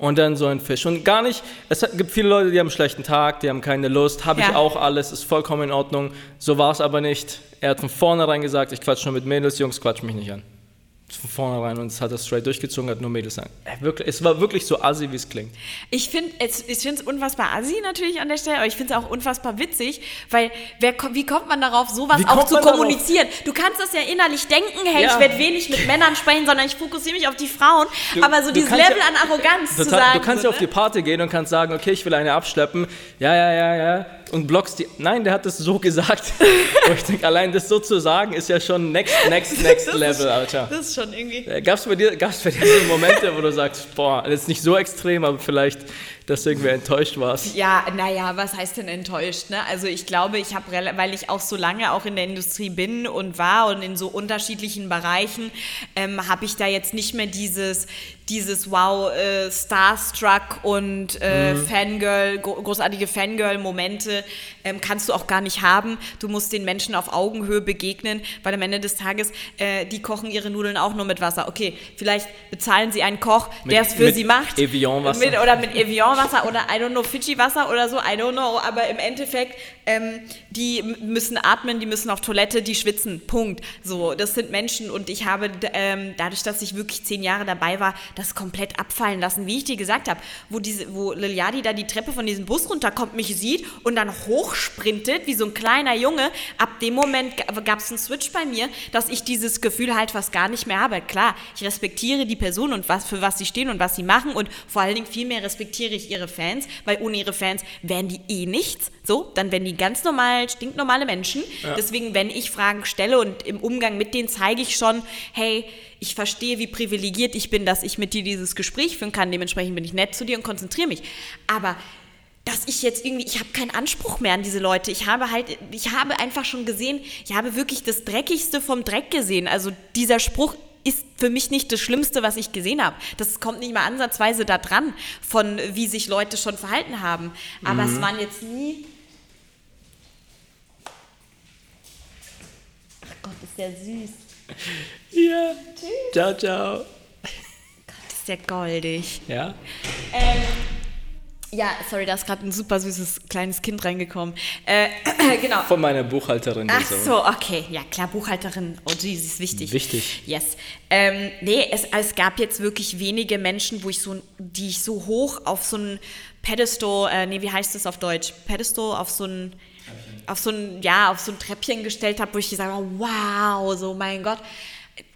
Und dann so ein Fisch. Und gar nicht, es gibt viele Leute, die haben einen schlechten Tag, die haben keine Lust, habe ich Ja. auch alles, ist vollkommen in Ordnung. So war es aber nicht. Er hat von vornherein gesagt, ich quatsch nur mit Mädels, Jungs, quatsch mich nicht an. Von vornherein und es hat er straight durchgezogen, hat nur Mädels an. Äh, Wirklich, es war wirklich so assi, wie es klingt. Ich finde es ich find's unfassbar assi natürlich an der Stelle, aber ich finde es auch unfassbar witzig, weil wer, wie kommt man darauf, sowas Wie auch zu man darauf? kommunizieren? Du kannst das ja innerlich denken, hey, Ja. ich werde wenig mit Männern sprechen, sondern ich fokussiere mich auf die Frauen. Du- aber so dieses Level ja- an Arroganz zu Total, sagen. du kannst so, ja auf die ne? Party gehen und kannst sagen, okay, ich will eine abschleppen. Ja, ja, ja, ja. Und blockst die. Nein, der hat das so gesagt. Wo ich denke, allein das so zu sagen, ist ja schon next, next, next Das ist- Level, Alter. Das ist schon irgendwie. Gab es bei, dir- gab's bei dir so Momente, wo du sagst, boah, das ist nicht so extrem, aber vielleicht, dass du irgendwie enttäuscht warst? Ja, naja, was heißt denn enttäuscht? Ne? Also ich glaube, ich habe, weil ich auch so lange auch in der Industrie bin und war und in so unterschiedlichen Bereichen, ähm, habe ich da jetzt nicht mehr dieses, dieses Wow, äh, Starstruck und äh, Fangirl, gro großartige Fangirl-Momente ähm, kannst du auch gar nicht haben. Du musst den Menschen auf Augenhöhe begegnen, weil am Ende des Tages, äh, die kochen ihre Nudeln auch nur mit Wasser. Okay, vielleicht bezahlen sie einen Koch, der es für sie macht. Evian-Wasser. Mit, oder mit Evian-Wasser oder I don't know, Fidschi-Wasser oder so, I don't know. Aber im Endeffekt, ähm, die müssen atmen, die müssen auf Toilette, die schwitzen. Punkt. So, das sind Menschen und ich habe ähm, dadurch, dass ich wirklich zehn Jahre dabei war, das komplett abfallen lassen, wie ich dir gesagt habe, wo diese, wo Liliadi da die Treppe von diesem Bus runterkommt, mich sieht und dann hochsprintet wie so ein kleiner Junge. Ab dem Moment gab es einen Switch bei mir, dass ich dieses Gefühl halt fast gar nicht mehr habe. Klar, ich respektiere die Person und was für was sie stehen und was sie machen und vor allen Dingen viel mehr respektiere ich ihre Fans, weil ohne ihre Fans wären die eh nichts. So, dann wären die ganz normal, stinknormale Menschen. Deswegen, wenn ich Fragen stelle und im Umgang mit denen zeige ich schon, hey, ich verstehe, wie privilegiert ich bin, dass ich mit dir dieses Gespräch führen kann. Dementsprechend bin ich nett zu dir und konzentriere mich. Aber dass ich jetzt irgendwie, ich habe keinen Anspruch mehr an diese Leute. Ich habe halt, ich habe einfach schon gesehen, ich habe wirklich das Dreckigste vom Dreck gesehen. Also dieser Spruch ist für mich nicht das Schlimmste, was ich gesehen habe. Das kommt nicht mal ansatzweise da dran, von wie sich Leute schon verhalten haben. Aber es waren jetzt nie. Gott, ist der süß. Ja. Ciao, ciao. Ist der goldig. Ja? Ähm, ja, sorry, da ist gerade ein super süßes kleines Kind reingekommen. Äh, genau. Von meiner Buchhalterin. Ach so, okay. Ja, klar, Buchhalterin. Oh, sie ist wichtig. Wichtig. Yes. Ähm, nee, es, es gab jetzt wirklich wenige Menschen, wo ich so, die ich so hoch auf so ein Pedestal, äh, nee, wie heißt das auf Deutsch? Pedestal, auf so ein, auf so ein, ja, auf so ein Treppchen gestellt habe, wo ich gesagt habe, wow, so mein Gott.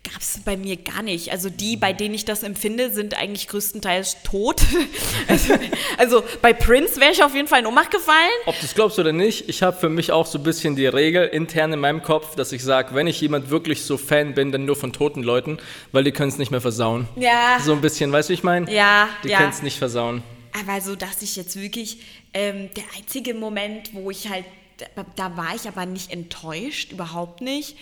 Gab es bei mir gar nicht. Also die, bei denen ich das empfinde, sind eigentlich größtenteils tot. also, also bei Prince wäre ich auf jeden Fall in Ohnmacht gefallen. Ob du es glaubst oder nicht, ich habe für mich auch so ein bisschen die Regel intern in meinem Kopf, dass ich sage, wenn ich jemand wirklich so Fan bin, dann nur von toten Leuten, weil die können es nicht mehr versauen. Ja. So ein bisschen, weißt du, wie ich meine? Ja, Die ja. können es nicht versauen. Aber so, dass ich jetzt wirklich, ähm, der einzige Moment, wo ich halt, da, war ich aber nicht enttäuscht, überhaupt nicht.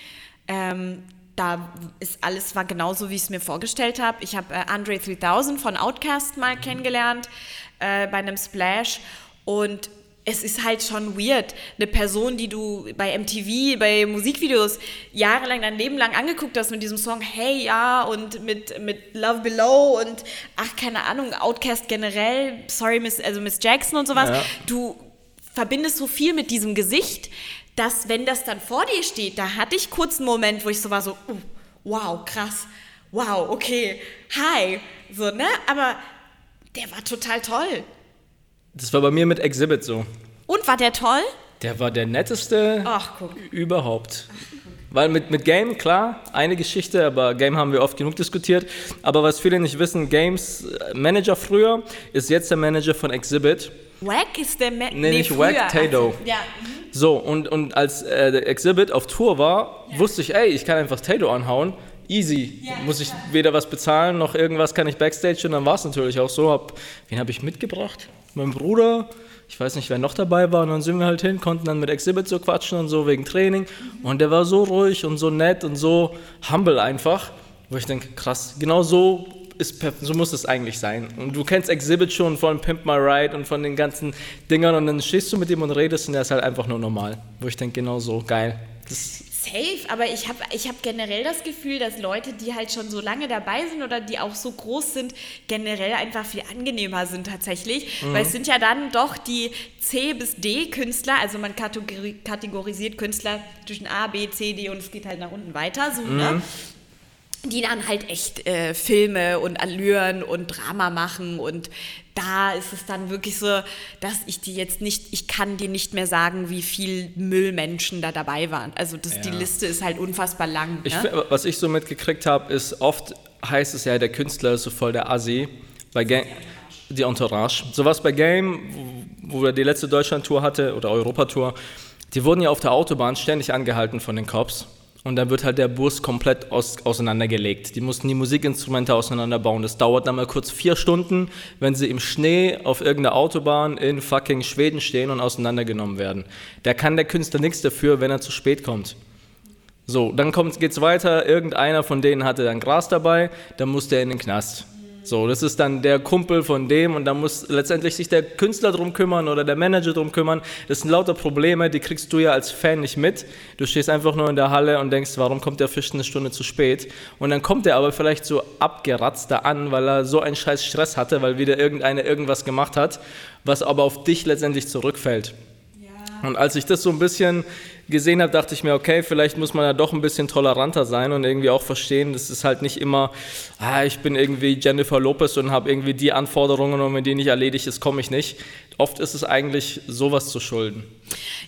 Ähm, da ist alles war genauso, wie ich es mir vorgestellt habe. Ich habe äh, Andre 3000 von Outcast mal kennengelernt äh, bei einem Splash und es ist halt schon weird, eine Person, die du bei MTV, bei Musikvideos jahrelang, dein Leben lang angeguckt hast mit diesem Song Hey Ja und mit, mit Love Below und ach, keine Ahnung, Outcast generell, sorry, Miss, also Miss Jackson und sowas. Ja. Du verbindest so viel mit diesem Gesicht, dass wenn das dann vor dir steht, da hatte ich kurz einen Moment, wo ich so war so, uh, wow, krass, wow, okay, hi, so, ne? Aber der war total toll. Das war bei mir mit Exhibit so. Und war der toll? Der war der netteste Ach, guck. überhaupt. Weil mit, mit Game, klar, eine Geschichte, aber Game haben wir oft genug diskutiert. Aber was viele nicht wissen, Games äh, Manager früher ist jetzt der Manager von Exhibit. Wack ist der Ma Nee, nicht Wack, Tato. Also, ja. So, und, und als äh, der Exhibit auf Tour war, wusste ich, ey, ich kann einfach Tato anhauen. Easy. Ja, Muss ich klar. weder was bezahlen, noch irgendwas kann ich Backstage. Und dann war es natürlich auch so. Hab, wen habe ich mitgebracht? Mein Bruder. Ich weiß nicht, wer noch dabei war. Und dann sind wir halt hin, konnten dann mit Exhibit so quatschen und so wegen Training. Und der war so ruhig und so nett und so humble einfach. Wo ich denke, krass, genau so, ist, so muss es eigentlich sein. Und du kennst Exhibit schon von Pimp My Ride und von den ganzen Dingern. Und dann stehst du mit ihm und redest und der ist halt einfach nur normal. Wo ich denke, genau so, geil. Das, Safe, aber ich habe ich hab generell das Gefühl, dass Leute, die halt schon so lange dabei sind oder die auch so groß sind, generell einfach viel angenehmer sind tatsächlich. Weil es sind ja dann doch die C bis D Künstler, also man kategori kategorisiert Künstler zwischen A, B, C, D und es geht halt nach unten weiter, so, ne? Die dann halt echt äh, Filme und Allüren und Drama machen und da ist es dann wirklich so, dass ich die jetzt nicht, ich kann dir nicht mehr sagen, wie viel Müllmenschen da dabei waren. Also das, die Ja. Liste ist halt unfassbar lang. Ich, ne? fi- was ich so mitgekriegt habe, ist oft heißt es ja, der Künstler ist so voll der Assi. Bei Ga die Entourage. Sowas bei Game, wo, er die letzte Deutschland-Tour hatte oder Europatour, die wurden ja auf der Autobahn ständig angehalten von den Cops. Und dann wird halt der Bus komplett aus, auseinandergelegt. Die mussten die Musikinstrumente auseinanderbauen. Das dauert dann mal kurz vier Stunden, wenn sie im Schnee auf irgendeiner Autobahn in fucking Schweden stehen und auseinandergenommen werden. Da kann der Künstler nichts dafür, wenn er zu spät kommt. So, dann kommt, geht's weiter. Irgendeiner von denen hatte dann Gras dabei, dann muss der in den Knast. So, das ist dann der Kumpel von dem und dann muss letztendlich sich der Künstler drum kümmern oder der Manager drum kümmern. Das sind lauter Probleme, die kriegst du ja als Fan nicht mit. Du stehst einfach nur in der Halle und denkst, warum kommt der Fisch eine Stunde zu spät? Und dann kommt er aber vielleicht so abgeratzt da an, weil er so einen scheiß Stress hatte, weil wieder irgendeiner irgendwas gemacht hat, was aber auf dich letztendlich zurückfällt. Und als ich das so ein bisschen gesehen habe, dachte ich mir, okay, vielleicht muss man ja doch ein bisschen toleranter sein und irgendwie auch verstehen, das ist halt nicht immer, ah, ich bin irgendwie Jennifer Lopez und habe irgendwie die Anforderungen und wenn die nicht erledigt ist, komme ich nicht. Oft ist es eigentlich sowas zu schulden.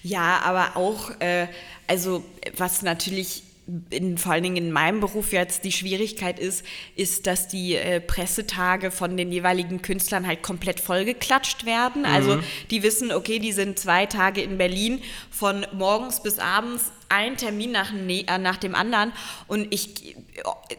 Ja, aber auch, äh, also was natürlich in, vor allen Dingen in meinem Beruf jetzt die Schwierigkeit ist, ist, dass die äh, Pressetage von den jeweiligen Künstlern halt komplett vollgeklatscht werden. Also die wissen, okay, die sind zwei Tage in Berlin von morgens bis abends ein Termin nach, dem äh, nach dem anderen. Und ich,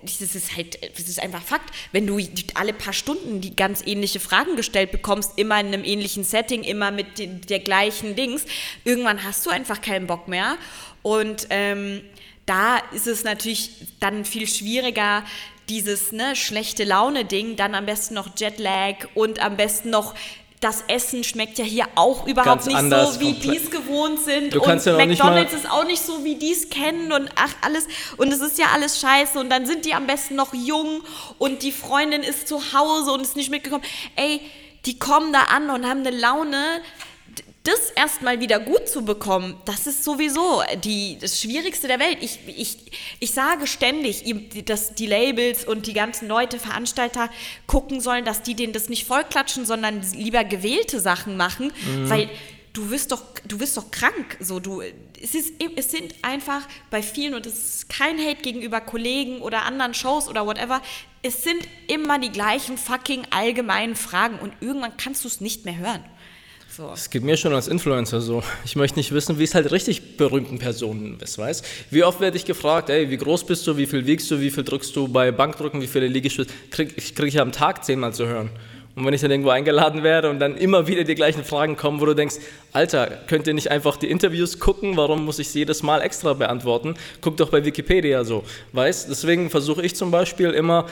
das ist halt, das ist einfach Fakt, wenn du alle paar Stunden die ganz ähnliche Fragen gestellt bekommst, immer in einem ähnlichen Setting, immer mit den, der gleichen Dings, irgendwann hast du einfach keinen Bock mehr. Und ähm, da ist es natürlich dann viel schwieriger, dieses ne, schlechte Laune-Ding, dann am besten noch Jetlag und am besten noch das Essen schmeckt ja hier auch überhaupt Ganz nicht so, wie die es gewohnt sind. Du und ja McDonalds ist auch nicht so, wie die es kennen und ach, alles. Und es ist ja alles scheiße. Und dann sind die am besten noch jung und die Freundin ist zu Hause und ist nicht mitgekommen. Ey, die kommen da an und haben eine Laune. Das erstmal wieder gut zu bekommen, das ist sowieso die, das Schwierigste der Welt. Ich, ich, ich sage ständig, dass die Labels und die ganzen Leute, Veranstalter gucken sollen, dass die denen das nicht vollklatschen, sondern lieber gewählte Sachen machen, weil du wirst doch, du wirst doch krank. So, du, es, ist, es sind einfach bei vielen, und es ist kein Hate gegenüber Kollegen oder anderen Shows oder whatever, es sind immer die gleichen fucking allgemeinen Fragen und irgendwann kannst du es nicht mehr hören. So. Es geht mir schon als Influencer so. Ich möchte nicht wissen, wie es halt richtig berühmten Personen ist, weißt? Wie oft werde ich gefragt, ey, wie groß bist du, wie viel wiegst du, wie viel drückst du bei Bankdrücken, wie viele Liegestütze, krieg, ich kriege ich am Tag zehnmal zu hören. Und wenn ich dann irgendwo eingeladen werde und dann immer wieder die gleichen Fragen kommen, wo du denkst, Alter, könnt ihr nicht einfach die Interviews gucken? Warum muss ich sie jedes Mal extra beantworten? Guck doch bei Wikipedia so, weißt? Deswegen versuche ich zum Beispiel immer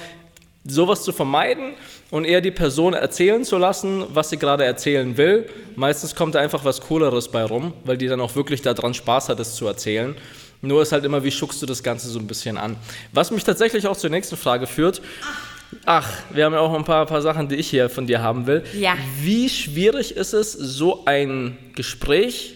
sowas zu vermeiden und eher die Person erzählen zu lassen, was sie gerade erzählen will. Meistens kommt da einfach was Cooleres bei rum, weil die dann auch wirklich daran Spaß hat, es zu erzählen. Nur ist halt immer, wie schuckst du das Ganze so ein bisschen an. Was mich tatsächlich auch zur nächsten Frage führt. Ach, wir haben ja auch ein paar, paar Sachen, die ich hier von dir haben will. Ja. Wie schwierig ist es, so ein Gespräch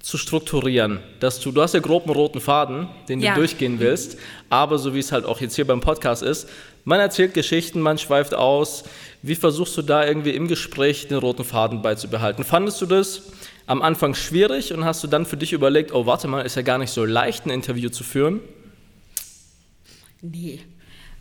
zu strukturieren? Dass du, du hast ja grob einen roten Faden, den Ja. du durchgehen willst, aber so wie es halt auch jetzt hier beim Podcast ist, man erzählt Geschichten, man schweift aus. Wie versuchst du da irgendwie im Gespräch den roten Faden beizubehalten? Fandest du das am Anfang schwierig und hast du dann für dich überlegt, oh warte mal, ist ja gar nicht so leicht, ein Interview zu führen? Nee.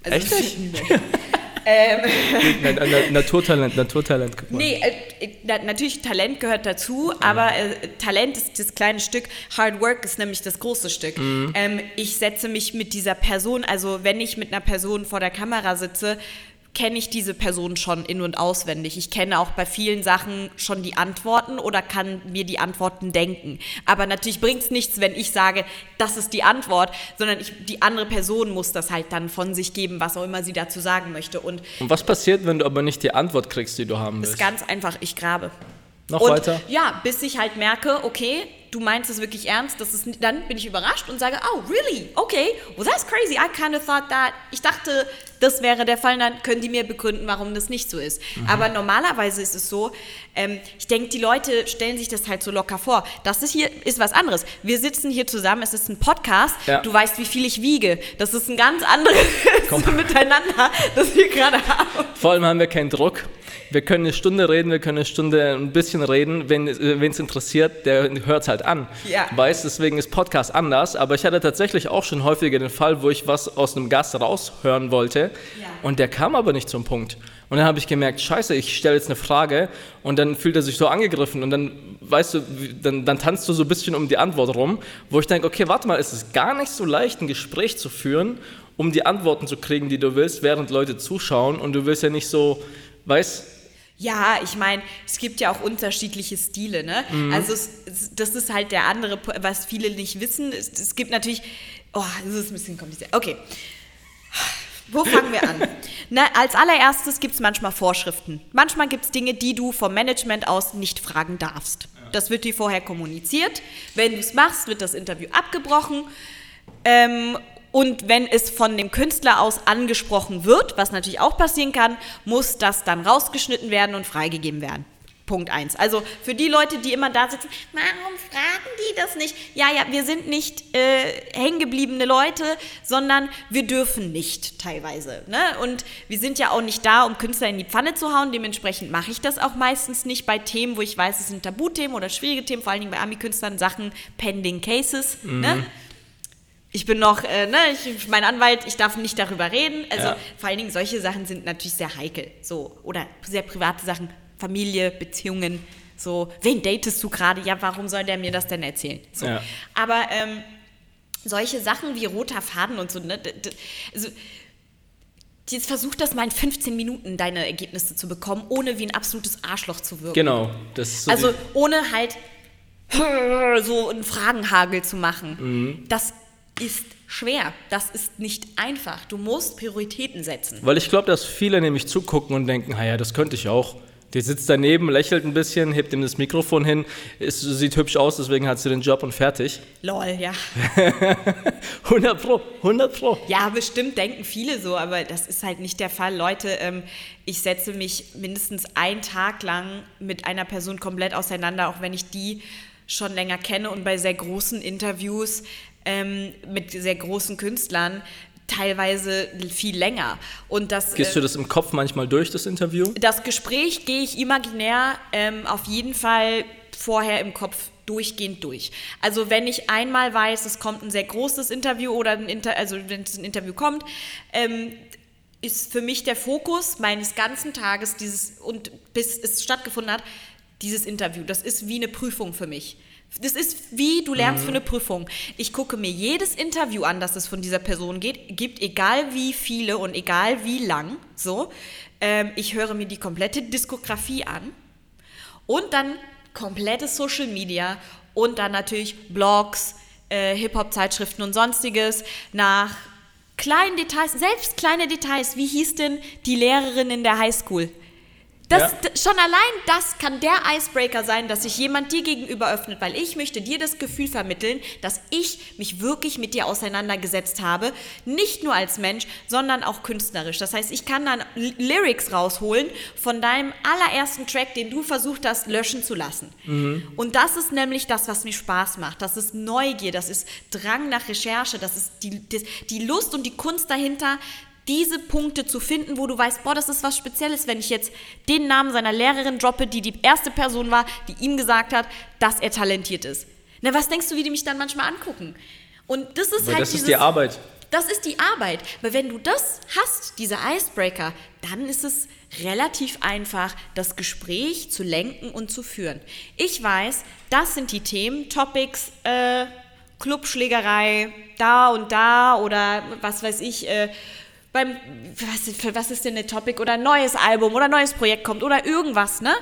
Also, Echt nicht? Nee. Na, na, Naturtalent, Naturtalent. Nee, äh, na, natürlich Talent gehört dazu, aber äh, Talent ist das kleine Stück, Hard Work ist nämlich das große Stück. Ähm, ich setze mich mit dieser Person, also wenn ich mit einer Person vor der Kamera sitze, kenne ich diese Person schon in und auswendig. Ich kenne auch bei vielen Sachen schon die Antworten oder kann mir die Antworten denken. Aber natürlich bringt es nichts, wenn ich sage, das ist die Antwort, sondern ich, die andere Person muss das halt dann von sich geben, was auch immer sie dazu sagen möchte. Und Und was passiert, wenn du aber nicht die Antwort kriegst, die du haben ist willst? ganz einfach, ich grabe. Noch und, weiter? Ja, bis ich halt merke, okay, du meinst es wirklich ernst, das ist, dann bin ich überrascht und sage, oh, really? Okay, well, that's crazy. I kind of thought that. Ich dachte, das wäre der Fall, dann können die mir begründen, warum das nicht so ist. Mhm. Aber normalerweise ist es so, ähm, ich denke, die Leute stellen sich das halt so locker vor. Das ist hier ist was anderes. Wir sitzen hier zusammen, es ist ein Podcast, Ja. du weißt, wie viel ich wiege. Das ist ein ganz anderes Miteinander, das wir gerade haben. Vor allem haben wir keinen Druck. Wir können eine Stunde reden, wir können eine Stunde ein bisschen reden. Wenn es interessiert, der hört es halt an. Ja. Weißt, deswegen ist Podcast anders. Aber ich hatte tatsächlich auch schon häufiger den Fall, wo ich was aus einem Gast raushören wollte. Ja. Und der kam aber nicht zum Punkt. Und dann habe ich gemerkt, scheiße, ich stelle jetzt eine Frage und dann fühlt er sich so angegriffen und dann, weißt du, dann, dann tanzt du so ein bisschen um die Antwort rum, wo ich denke, okay, warte mal, es ist gar nicht so leicht, ein Gespräch zu führen, um die Antworten zu kriegen, die du willst, während Leute zuschauen und du willst ja nicht so, weißt Ja, ich meine, es gibt ja auch unterschiedliche Stile, ne? Also es, das ist halt der andere, was viele nicht wissen. Es, es gibt natürlich, oh, das ist ein bisschen kompliziert. Okay. Wo fangen wir an? Na, als allererstes gibt es manchmal Vorschriften. Manchmal gibt es Dinge, die du vom Management aus nicht fragen darfst. Das wird dir vorher kommuniziert. Wenn du es machst, wird das Interview abgebrochen. Ähm, und wenn es von dem Künstler aus angesprochen wird, was natürlich auch passieren kann, muss das dann rausgeschnitten werden und freigegeben werden. Punkt eins. Also für die Leute, die immer da sitzen, warum fragen die das nicht? Ja, ja, wir sind nicht äh, hängengebliebene Leute, sondern wir dürfen nicht teilweise. Ne? Und wir sind ja auch nicht da, um Künstler in die Pfanne zu hauen. Dementsprechend mache ich das auch meistens nicht bei Themen, wo ich weiß, es sind Tabuthemen oder schwierige Themen, vor allen Dingen bei Ami-Künstlern, Sachen Pending Cases. Ne? Ich bin noch, äh, ne, ich, mein Anwalt, ich darf nicht darüber reden. Also Ja. vor allen Dingen solche Sachen sind natürlich sehr heikel. So, oder sehr private Sachen, Familie, Beziehungen, so, wen datest du gerade? Ja, warum soll der mir das denn erzählen? So. Ja. Aber ähm, solche Sachen wie roter Faden und so, ne, also, jetzt versuch das mal in 15 Minuten, deine Ergebnisse zu bekommen, ohne wie ein absolutes Arschloch zu wirken. Genau, das ist so Also ohne halt so einen Fragenhagel zu machen. Mhm. Das ist schwer. Das ist nicht einfach. Du musst Prioritäten setzen. weil ich glaube, dass viele nämlich zugucken und denken, ah ja, das könnte ich auch. Die sitzt daneben, lächelt ein bisschen, hebt ihm das Mikrofon hin, ist, sieht hübsch aus, deswegen hat sie den Job und fertig. Lol, ja. 100 Pro, 100 Pro. Ja, bestimmt denken viele so, aber das ist halt nicht der Fall. Leute, ähm, ich setze mich mindestens einen Tag lang mit einer Person komplett auseinander, auch wenn ich die schon länger kenne und bei sehr großen Interviews ähm, mit sehr großen Künstlern teilweise viel länger. Und das, Gehst äh, du das im Kopf manchmal durch, das Interview? das Gespräch gehe ich imaginär ähm, auf jeden Fall vorher im Kopf durchgehend durch. Also wenn ich einmal weiß, es kommt ein sehr großes Interview oder ein Inter also wenn es ein Interview kommt, ähm, ist für mich der Fokus meines ganzen Tages dieses und bis es stattgefunden hat, dieses Interview. Das ist wie eine Prüfung für mich. Das ist wie du lernst für eine Prüfung. Ich gucke mir jedes Interview an, das es von dieser Person geht, gibt, egal wie viele und egal wie lang. So, ähm, ich höre mir die komplette Diskografie an und dann komplette Social Media und dann natürlich Blogs, äh, Hip-Hop-Zeitschriften und sonstiges nach kleinen Details, selbst kleine Details. Wie hieß denn die Lehrerin in der Highschool? Das, Ja. schon allein das kann der Icebreaker sein, dass sich jemand dir gegenüber öffnet, weil ich möchte dir das Gefühl vermitteln, dass ich mich wirklich mit dir auseinandergesetzt habe, nicht nur als Mensch, sondern auch künstlerisch. Das heißt, ich kann dann Lyrics rausholen von deinem allerersten Track, den du versucht hast, löschen zu lassen. Und das ist nämlich das, was mir Spaß macht. Das ist Neugier, das ist Drang nach Recherche, das ist die, die Lust und die Kunst dahinter, diese Punkte zu finden, wo du weißt, boah, das ist was Spezielles, wenn ich jetzt den Namen seiner Lehrerin droppe, die die erste Person war, die ihm gesagt hat, dass er talentiert ist. Na, was denkst du, wie die mich dann manchmal angucken? Und das ist Weil halt das dieses, ist die Arbeit. Das ist die Arbeit. Weil wenn du das hast, diese Icebreaker, dann ist es relativ einfach, das Gespräch zu lenken und zu führen. Ich weiß, das sind die Themen, Topics, äh, Clubschlägerei, da und da oder was weiß ich, äh, beim, was, was ist denn der Topic oder ein neues Album oder ein neues Projekt kommt oder irgendwas, ne?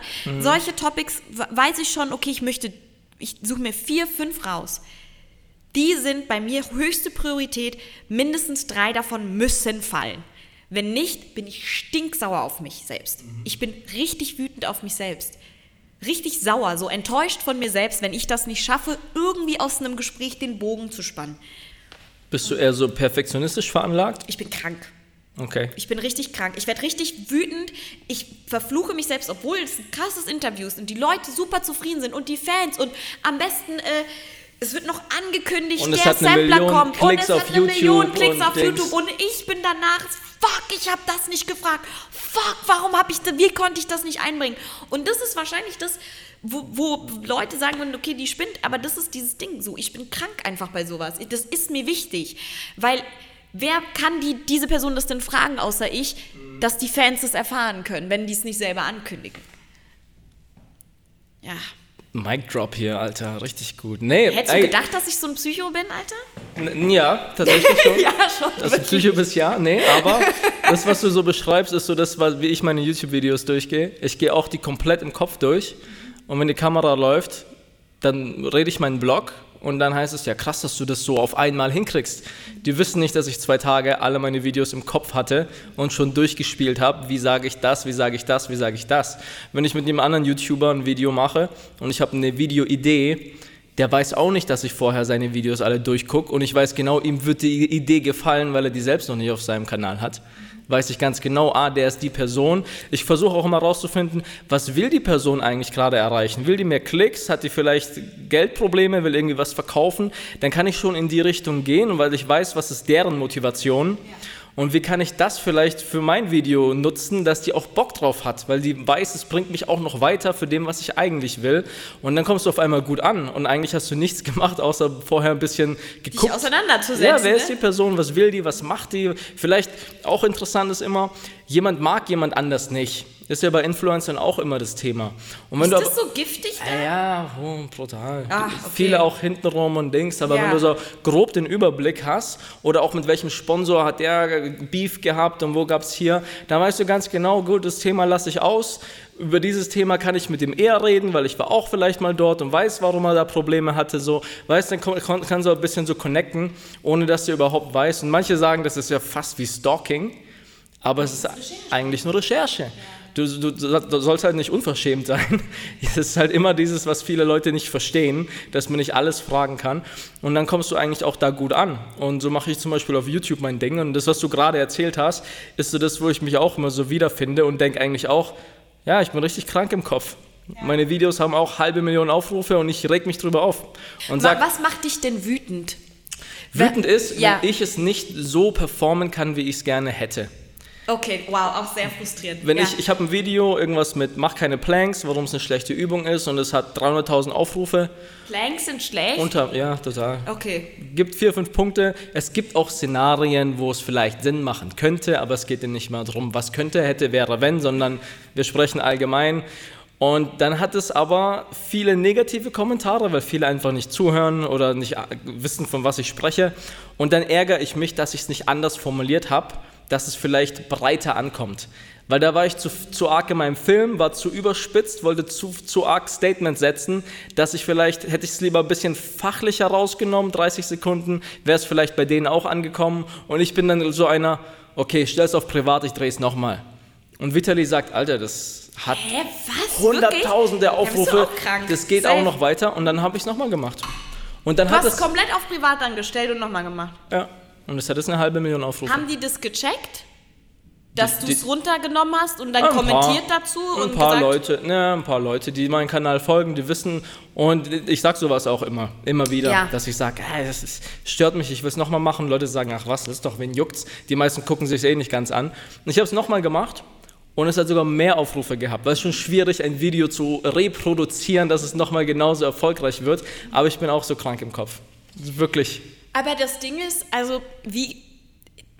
Solche Topics weiß ich schon, okay, ich möchte, ich suche mir vier, fünf raus. Die sind bei mir höchste Priorität. Mindestens drei davon müssen fallen. Wenn nicht, bin ich stinksauer auf mich selbst. Ich bin richtig wütend auf mich selbst. Richtig sauer, so enttäuscht von mir selbst, wenn ich das nicht schaffe, irgendwie aus einem Gespräch den Bogen zu spannen. Bist du eher so perfektionistisch veranlagt? Ich bin krank. Okay. Ich bin richtig krank. Ich werde richtig wütend. Ich verfluche mich selbst, obwohl es ein krasses Interview ist und die Leute super zufrieden sind und die Fans und am besten, äh, es wird noch angekündigt, Und der Sampler kommt und Klicks es auf hat eine Million YouTube Klicks und auf Dings. YouTube und ich bin danach, fuck, ich habe das nicht gefragt. Fuck, warum habe ich, wie konnte ich das nicht einbringen? Und das ist wahrscheinlich das, wo, wo Leute sagen würden, okay, die spinnt, aber das ist dieses Ding so. Ich bin krank einfach bei sowas. Das ist mir wichtig, weil wer kann die, diese Person das denn fragen, außer ich, dass die Fans das erfahren können, wenn die es nicht selber ankündigen? Ja. Mic Drop hier, Alter, richtig gut. Nee, Hättest du ey, gedacht, dass ich so ein Psycho bin, Alter? n- Ja, tatsächlich schon. Ja, schon. Das ist Psycho bis ja, nee, aber das, was du so beschreibst, ist so das, wie ich meine YouTube-Videos durchgehe. Ich gehe auch die komplett im Kopf durch und wenn die Kamera läuft, dann rede ich meinen Blog und dann heißt es ja krass, dass du das so auf einmal hinkriegst. Die wissen nicht, dass ich zwei Tage alle meine Videos im Kopf hatte und schon durchgespielt habe, wie sage ich das, wie sage ich das, wie sage ich das. Wenn ich mit einem anderen YouTuber ein Video mache und ich habe eine Videoidee, der weiß auch nicht, dass ich vorher seine Videos alle durchgucke und ich weiß genau, ihm wird die Idee gefallen, weil er die selbst noch nicht auf seinem Kanal hat. Weiß ich ganz genau, ah, der ist die Person. Ich versuche auch immer rauszufinden, was will die Person eigentlich gerade erreichen? Will die mehr Klicks? Hat die vielleicht Geldprobleme? Will irgendwie was verkaufen? Dann kann ich schon in die Richtung gehen, weil ich weiß, was ist deren Motivation. Und wie kann ich das vielleicht für mein Video nutzen, dass die auch Bock drauf hat, weil die weiß, es bringt mich auch noch weiter für dem, was ich eigentlich will. Und dann kommst du auf einmal gut an und eigentlich hast du nichts gemacht, außer vorher ein bisschen geguckt. Dich auseinanderzusetzen. Ja, wer ist die ne? Person, was will die, was macht die? Vielleicht auch interessant ist immer, jemand mag jemand anders nicht. Ist ja bei Influencern auch immer das Thema. Und wenn Ist du das so giftig? ja, ja, oh, brutal. Ah, okay. Viele auch hintenrum und Dings, aber Ja. wenn du so grob den Überblick hast oder auch mit welchem Sponsor hat der Beef gehabt und wo gab es hier, dann weißt du ganz genau, gut, das Thema lasse ich aus. Über dieses Thema kann ich mit dem eher reden, weil ich war auch vielleicht mal dort und weiß, warum er da Probleme hatte. So, weißt, dann kannst du ein bisschen so connecten, ohne dass du überhaupt weißt. Und manche sagen, das ist ja fast wie Stalking, aber es ist eigentlich nur Recherche. Du, du, du sollst halt nicht unverschämt sein. Es ist halt immer dieses, was viele Leute nicht verstehen, dass man nicht alles fragen kann. Und dann kommst du eigentlich auch da gut an. Und so mache ich zum Beispiel auf YouTube mein Ding. Und das, was du gerade erzählt hast, ist so das, wo ich mich auch immer so wiederfinde und denke eigentlich auch, ja, ich bin richtig krank im Kopf. Meine Videos haben auch halbe Million Aufrufe und ich reg mich drüber auf. Und sag, Was macht dich denn wütend? wütend ist, Ja. wenn ich es nicht so performen kann, wie ich es gerne hätte. Okay, wow, auch sehr frustrierend. Wenn ja. ich, ich habe ein Video, irgendwas mit mach keine Planks, warum es eine schlechte Übung ist und es hat 300.000 Aufrufe. Planks sind schlecht? Unter, ja, total. okay. Gibt vier, fünf Punkte. Es gibt auch Szenarien, wo es vielleicht Sinn machen könnte, aber es geht ja nicht mehr darum, was könnte, hätte, wäre, wenn, sondern wir sprechen allgemein. Und dann hat es aber viele negative Kommentare, weil viele einfach nicht zuhören oder nicht wissen, von was ich spreche. Und dann ärgere ich mich, dass ich es nicht anders formuliert habe, dass es vielleicht breiter ankommt. Weil da war ich zu, zu arg in meinem Film, war zu überspitzt, wollte zu, zu arg Statement setzen, dass ich vielleicht, hätte ich es lieber ein bisschen fachlicher rausgenommen, 30 Sekunden, wäre es vielleicht bei denen auch angekommen. Und ich bin dann so einer, okay, stell es auf privat, ich drehe es nochmal. Und Vitali sagt, Alter, das hat Hä, was? hunderttausende Aufrufe, das geht Safe. auch noch weiter. Und dann habe ich es nochmal gemacht. Und dann Du hat hast es, es komplett auf privat angestellt und nochmal gemacht. ja, und es hat es eine halbe Million Aufrufe. Haben die das gecheckt? Dass du es runtergenommen hast und dann Ein paar- kommentiert dazu Ein und paar gesagt, Leute, ne, ein paar Leute, die meinen Kanal folgen, die wissen und ich sag sowas auch immer, immer wieder, Ja. dass ich sage, hey, das ist, stört mich, ich will es nochmal machen. Leute sagen, ach was, das ist doch, wen juckt's? Die meisten gucken sich eh nicht ganz an. Und ich habe es nochmal gemacht und es hat sogar mehr Aufrufe gehabt, weil es schon schwierig, ein Video zu reproduzieren, dass es nochmal genauso erfolgreich wird. Aber ich bin auch so krank im Kopf. Wirklich. Aber das Ding ist, also wie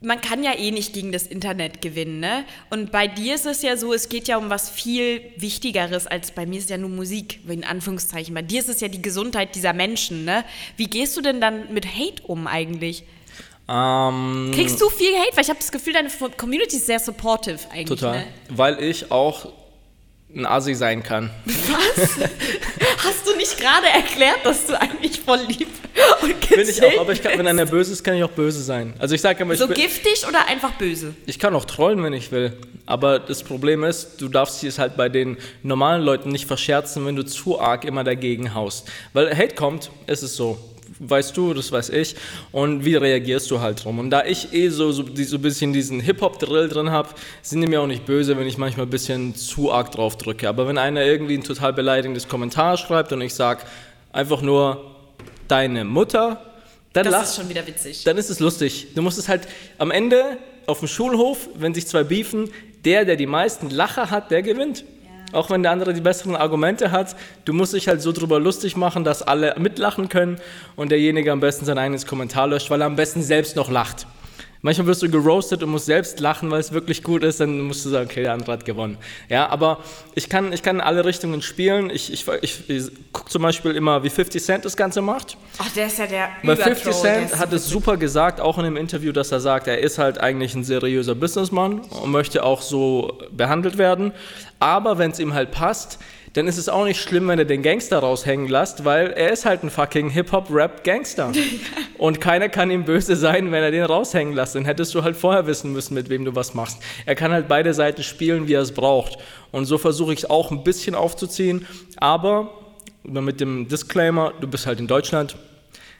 man kann ja eh nicht gegen das Internet gewinnen, ne? Und bei dir ist es ja so, es geht ja um was viel Wichtigeres als bei mir ist ja nur Musik, in Anführungszeichen. Bei dir ist es ja die Gesundheit dieser Menschen, ne? Wie gehst du denn dann mit Hate um eigentlich? Ähm, Kriegst du viel Hate? Weil ich habe das Gefühl, deine Community ist sehr supportive eigentlich. total. Ne? Weil ich auch ein Asi sein kann. Hast du nicht gerade erklärt, dass du eigentlich voll lieb und Bin ich auch, aber ich kann, wenn einer böse ist, kann ich auch böse sein. Also ich sage immer, ich, So bin, giftig oder einfach böse? ich kann auch trollen, wenn ich will. Aber das Problem ist, du darfst es halt bei den normalen Leuten nicht verscherzen, wenn du zu arg immer dagegen haust. Weil Hate kommt, ist es so. Weißt du, das weiß ich. Und wie reagierst du halt drum? Und da ich eh so, so, so ein bisschen diesen Hip-Hop-Drill drin habe, sind die mir auch nicht böse, wenn ich manchmal ein bisschen zu arg drauf drücke. Aber wenn einer irgendwie ein total beleidigendes Kommentar schreibt und ich sage einfach nur deine Mutter, dann Das ist schon wieder witzig. dann ist es lustig. Du musst es halt am Ende auf dem Schulhof, wenn sich zwei beefen, der, der die meisten Lacher hat, der gewinnt. Auch wenn der andere die besseren Argumente hat, du musst dich halt so drüber lustig machen, dass alle mitlachen können und derjenige am besten sein eigenes Kommentar löscht, weil er am besten selbst noch lacht. Manchmal wirst du geroastet und musst selbst lachen, weil es wirklich gut ist, dann musst du sagen, okay, der andere hat gewonnen. Ja, aber ich kann, ich kann in alle Richtungen spielen. Ich, ich, ich, ich gucke zum Beispiel immer, wie 50 Cent das Ganze macht. Ach, der ist ja der Weil Übertroll, 50 der Cent hat es super gesagt, auch in einem Interview, dass er sagt, er ist halt eigentlich ein seriöser Businessman und möchte auch so behandelt werden. Aber wenn es ihm halt passt, dann ist es auch nicht schlimm, wenn er den Gangster raushängen lässt, weil er ist halt ein fucking Hip-Hop-Rap-Gangster. und keiner kann ihm böse sein, wenn er den raushängen lässt. Dann hättest du halt vorher wissen müssen, mit wem du was machst. Er kann halt beide Seiten spielen, wie er es braucht. Und so versuche ich es auch ein bisschen aufzuziehen. Aber mit dem Disclaimer, du bist halt in Deutschland,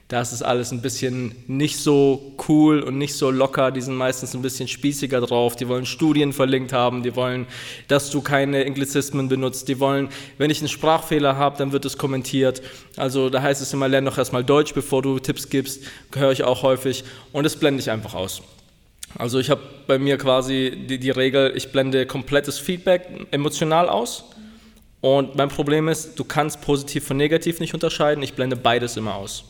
da ist es alles ein bisschen nicht so cool und nicht so locker. Die sind meistens ein bisschen spießiger drauf. Die wollen Studien verlinkt haben. Die wollen, dass du keine Englizismen benutzt. Die wollen, wenn ich einen Sprachfehler habe, dann wird es kommentiert. Also da heißt es immer, lern doch erstmal Deutsch, bevor du Tipps gibst. Höre ich auch häufig. Und das blende ich einfach aus. Also ich habe bei mir quasi die, die Regel, ich blende komplettes Feedback emotional aus. Und mein Problem ist, du kannst positiv von negativ nicht unterscheiden. Ich blende beides immer aus.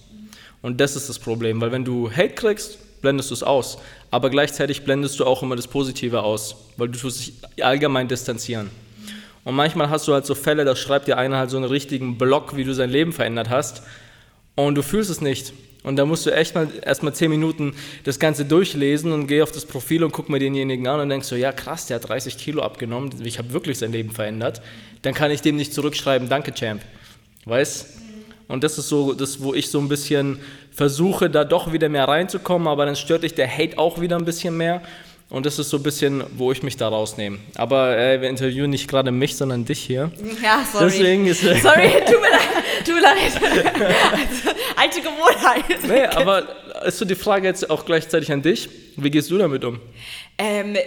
Und das ist das Problem, weil wenn du Hate kriegst, blendest du es aus. Aber gleichzeitig blendest du auch immer das Positive aus, weil du tust dich allgemein distanzieren. Und manchmal hast du halt so Fälle, da schreibt dir einer halt so einen richtigen Blog, wie du sein Leben verändert hast. Und du fühlst es nicht. Und da musst du echt mal erstmal zehn Minuten das Ganze durchlesen und geh auf das Profil und guck mir denjenigen an und denkst so, ja krass, der hat 30 Kilo abgenommen, ich habe wirklich sein Leben verändert. Dann kann ich dem nicht zurückschreiben, danke Champ. Weißt? Und das ist so das, wo ich so ein bisschen versuche, da doch wieder mehr reinzukommen, aber dann stört dich der Hate auch wieder ein bisschen mehr. Und das ist so ein bisschen, wo ich mich da rausnehme. Aber äh, wir interviewen nicht gerade mich, sondern dich hier. Ja, sorry. Deswegen ist Sorry, tut mir leid. Tut mir leid. Also, alte Gewohnheit. Nee, aber ist so die Frage jetzt auch gleichzeitig an dich. Wie gehst du damit um? Ähm,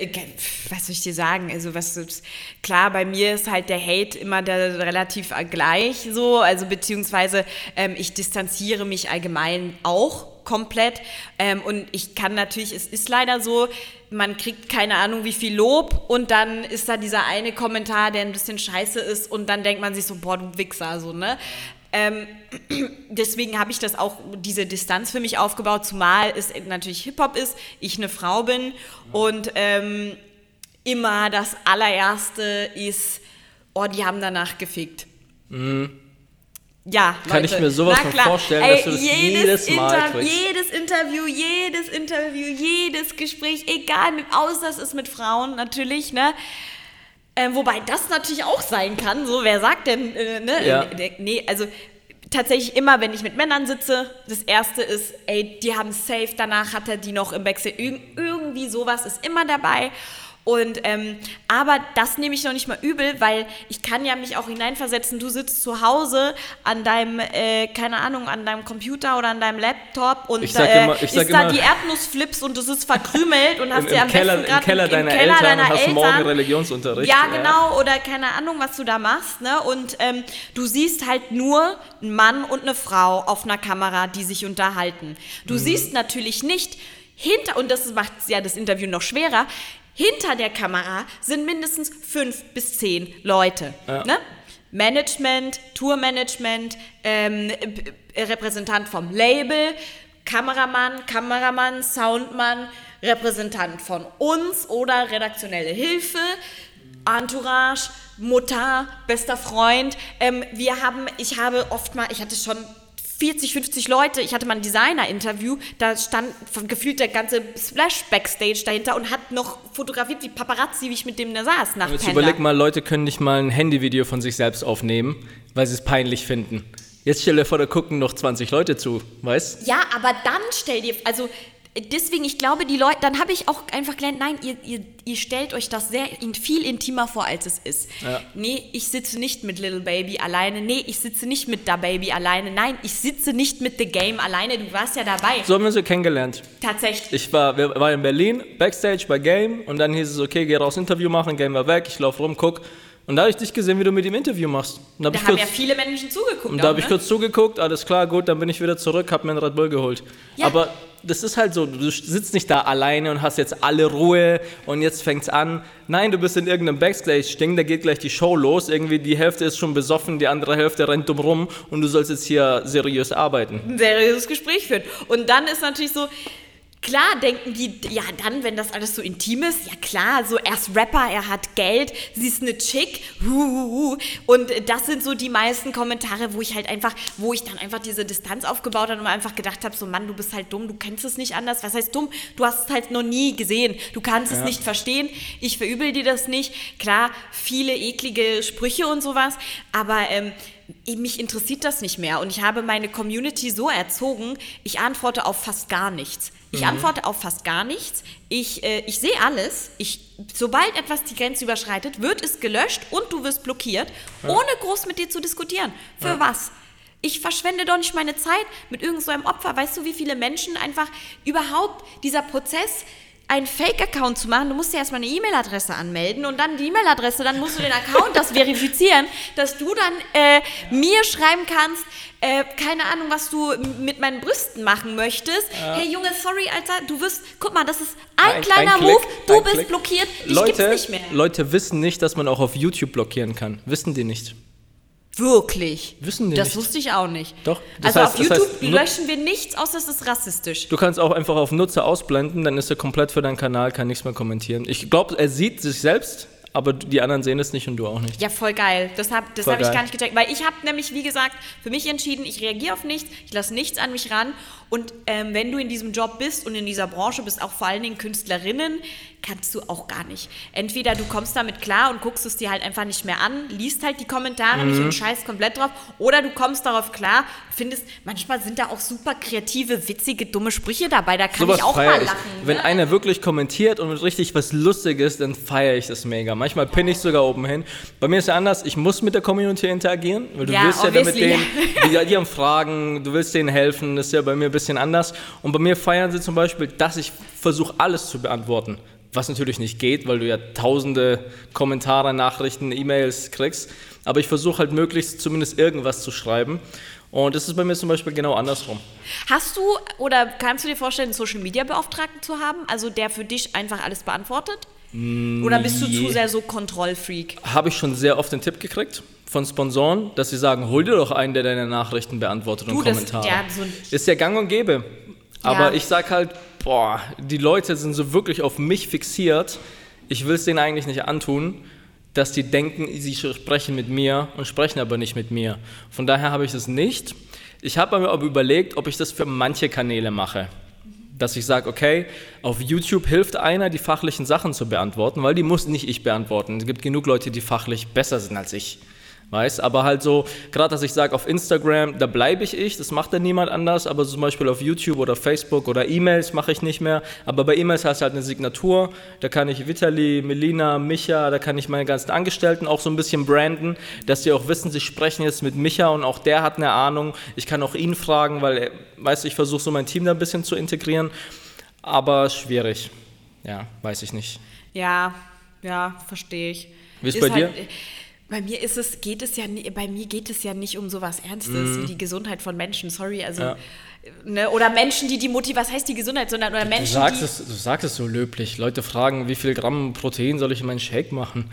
was soll ich dir sagen? Also was klar, bei mir ist halt der Hate immer der, relativ gleich so, also beziehungsweise ähm, ich distanziere mich allgemein auch komplett ähm, und ich kann natürlich, es ist leider so, man kriegt keine Ahnung wie viel Lob und dann ist da dieser eine Kommentar, der ein bisschen scheiße ist und dann denkt man sich so, boah, du Wichser, so, ne? Ähm, deswegen habe ich das auch, diese Distanz für mich aufgebaut, zumal es natürlich Hip-Hop ist, ich eine Frau bin und ähm, immer das allererste ist, oh, die haben danach gefickt. Ja, Mhm. Kann Leute, ich mir sowas von vorstellen, Ey, dass du das jedes Mal Inter kriegst. Jedes Interview, jedes Interview, jedes Gespräch, egal, mit, außer es ist mit Frauen natürlich, ne? Ähm, wobei das natürlich auch sein kann, so, wer sagt denn, äh, ne? Ja. Äh, Nee, also tatsächlich immer, wenn ich mit Männern sitze, das erste ist, ey, die haben safe, danach hat er die noch im Wechsel. Irg irgendwie sowas ist immer dabei. Und, ähm, aber das nehme ich noch nicht mal übel, weil ich kann ja mich auch hineinversetzen, du sitzt zu Hause an deinem, äh, keine Ahnung, an deinem Computer oder an deinem Laptop und Ich äh, immer- ich ist da immer- die Erdnussflips und es ist verkrümelt und hast Im, im, am Keller, besten Im Keller im deiner Keller Eltern deiner hast morgen. Religionsunterricht. Ja, genau, oder keine Ahnung, was du da machst, ne? Und ähm, du siehst halt nur einen Mann und eine Frau auf einer Kamera, die sich unterhalten. Du siehst natürlich nicht hinter, und das macht ja das Interview noch schwerer, hinter der Kamera sind mindestens fünf bis zehn Leute. Ja. Ne? Management, Tourmanagement, ähm, b- Repräsentant vom Label, Kameramann, Kameramann, Soundmann, Repräsentant von uns oder redaktionelle Hilfe, Entourage, Mutter, bester Freund. Ähm, wir haben, ich habe oft mal, ich hatte schon 40, 50 Leute. Ich hatte mal ein Designer-Interview, da stand gefühlt der ganze Splash Backstage dahinter und hat noch fotografiert wie Paparazzi, wie ich mit dem da saß nach Jetzt Panda. überleg mal, Leute können nicht mal ein Handyvideo von sich selbst aufnehmen, weil sie es peinlich finden. Jetzt stell dir vor, da gucken noch 20 Leute zu, weißt? Ja, aber dann stell dir, also deswegen, ich glaube, die Leute, dann habe ich auch einfach gelernt, nein, ihr, ihr, ihr stellt euch das sehr viel intimer vor, als es ist. Ja. Nee, ich sitze nicht mit Little Baby alleine. Nee, ich sitze nicht mit Da Baby alleine. Nein, ich sitze nicht mit The Game alleine. Du warst ja dabei. So haben wir sie kennengelernt. Tatsächlich. Ich war, wir waren in Berlin, Backstage bei Game und dann hieß es, okay, geh raus, Interview machen, Game war weg, ich laufe rum, guck. Und da habe ich dich gesehen, wie du mit ihm Interview machst. Und hab Da ich haben kurz, ja viele Menschen zugeguckt. und da habe ich ne? kurz zugeguckt, alles klar, gut, dann bin ich wieder zurück, habe mir einen Red Bull geholt. Ja. Aber das ist halt so, du sitzt nicht da alleine und hast jetzt alle Ruhe und jetzt fängt's an. Nein, du bist in irgendeinem Backstage-Ding, da geht gleich die Show los. Irgendwie die Hälfte ist schon besoffen, die andere Hälfte rennt dumm rum und du sollst jetzt hier seriös arbeiten. ein seriöses Gespräch führen. Und dann ist natürlich so, klar denken die, ja dann, wenn das alles so intim ist, ja klar, so er ist Rapper, er hat Geld, sie ist eine Chick, huhuhu. und das sind so die meisten Kommentare, wo ich halt einfach, wo ich dann einfach diese Distanz aufgebaut habe und einfach gedacht habe, so Mann, du bist halt dumm, du kennst es nicht anders. Was heißt dumm? Du hast es halt noch nie gesehen, du kannst es Ja. nicht verstehen, ich verübel dir das nicht. Klar, viele eklige Sprüche und sowas, aber ähm, mich interessiert das nicht mehr und ich habe meine Community so erzogen, ich antworte auf fast gar nichts. Ich antworte auf fast gar nichts. Ich, äh, ich sehe alles. Ich, sobald etwas die Grenze überschreitet, wird es gelöscht und du wirst blockiert, ohne groß mit dir zu diskutieren. Für was? Ich verschwende doch nicht meine Zeit mit irgend so einem Opfer. Weißt du, wie viele Menschen einfach überhaupt dieser Prozess einen Fake-Account zu machen, du musst dir erstmal eine E-Mail-Adresse anmelden und dann die E-Mail-Adresse, dann musst du den Account das verifizieren, dass du dann äh, mir schreiben kannst, äh, keine Ahnung, was du mit meinen Brüsten machen möchtest. Hey Junge, sorry, Alter, du wirst, guck mal, das ist ein, Ein- kleiner ein Klick, Move, du bist Klick. blockiert, ich Leute, gibt's nicht mehr. Leute wissen nicht, dass man auch auf YouTube blockieren kann. Wissen die nicht. Wirklich? Wissen die Das nicht. wusste ich auch nicht. Doch, das Also heißt- auf das YouTube heißt, nut- löschen wir nichts, außer es ist rassistisch. Du kannst auch einfach auf Nutzer ausblenden, dann ist er komplett für deinen Kanal, kann nichts mehr kommentieren. Ich glaube, er sieht sich selbst, aber die anderen sehen es nicht und du auch nicht. Ja, voll geil. Das habe das Voll hab ich geil. gar nicht gecheckt. Weil ich habe nämlich, wie gesagt, für mich entschieden, ich reagiere auf nichts, ich lasse nichts an mich ran. Und ähm, wenn du in diesem Job bist und in dieser Branche bist, auch vor allen Dingen Künstlerinnen, kannst du auch gar nicht. Entweder du kommst damit klar und guckst es dir halt einfach nicht mehr an, liest halt die Kommentare nicht Mhm. und scheißt komplett drauf, oder du kommst darauf klar, findest, manchmal sind da auch super kreative, witzige, dumme Sprüche dabei, da kann Sowas ich auch mal ich. lachen. Wenn ne? einer wirklich kommentiert und richtig was Lustiges, dann feiere ich das mega. Manchmal pinne ich sogar oben hin. Bei mir ist ja anders, ich muss mit der Community interagieren, weil du Ja, willst ja damit denen, die, die haben Fragen, du willst denen helfen, das ist ja bei mir ein bisschen anders. Und bei mir feiern sie zum Beispiel, dass ich versuche, alles zu beantworten. Was natürlich nicht geht, weil du ja tausende Kommentare, Nachrichten, E-Mails kriegst. Aber ich versuche halt möglichst zumindest irgendwas zu schreiben. Und das ist bei mir zum Beispiel genau andersrum. Hast du oder kannst du dir vorstellen, einen Social Media Beauftragten zu haben, also der für dich einfach alles beantwortet? Oder bist du Mm, zu sehr so Kontrollfreak? habe ich schon sehr oft den Tipp gekriegt von Sponsoren, dass sie sagen, hol dir doch einen, der deine Nachrichten beantwortet und Du, das- Kommentare. ja, so ist ja gang und gäbe. Aber Ja. ich sag halt, boah, die Leute sind so wirklich auf mich fixiert. Ich will es denen eigentlich nicht antun, dass die denken, sie sprechen mit mir und sprechen aber nicht mit mir. Von daher habe ich das nicht. Ich habe mir aber überlegt, ob ich das für manche Kanäle mache dass ich sage, okay, auf YouTube hilft einer, die fachlichen Sachen zu beantworten, weil die muss nicht ich beantworten. Es gibt genug Leute, die fachlich besser sind als ich. Weiß, aber halt so, gerade dass ich sage, auf Instagram, da bleibe ich ich, das macht dann niemand anders, aber so zum Beispiel auf YouTube oder Facebook oder E-Mails mache ich nicht mehr. Aber bei E-Mails hast du halt eine Signatur, da kann ich Vitali, Melina, Micha, da kann ich meine ganzen Angestellten auch so ein bisschen branden, dass die auch wissen, sie sprechen jetzt mit Micha und auch der hat eine Ahnung. Ich kann auch ihn fragen, weil, er- weißt du, ich versuche so mein Team da ein bisschen zu integrieren, aber schwierig. Ja, weiß ich nicht. Ja, ja, verstehe ich. Wie ist bei dir? Bei mir ist es, geht es ja, bei mir geht es ja nicht um sowas Ernstes wie die Gesundheit von Menschen. Sorry, also Mhm. Ja. ne, oder Menschen, die die Motiv, was heißt die Gesundheit, sondern oder Du Menschen, sagst, die es, du sagst es so löblich. Leute fragen, wie viel Gramm Protein soll ich in meinen Shake machen?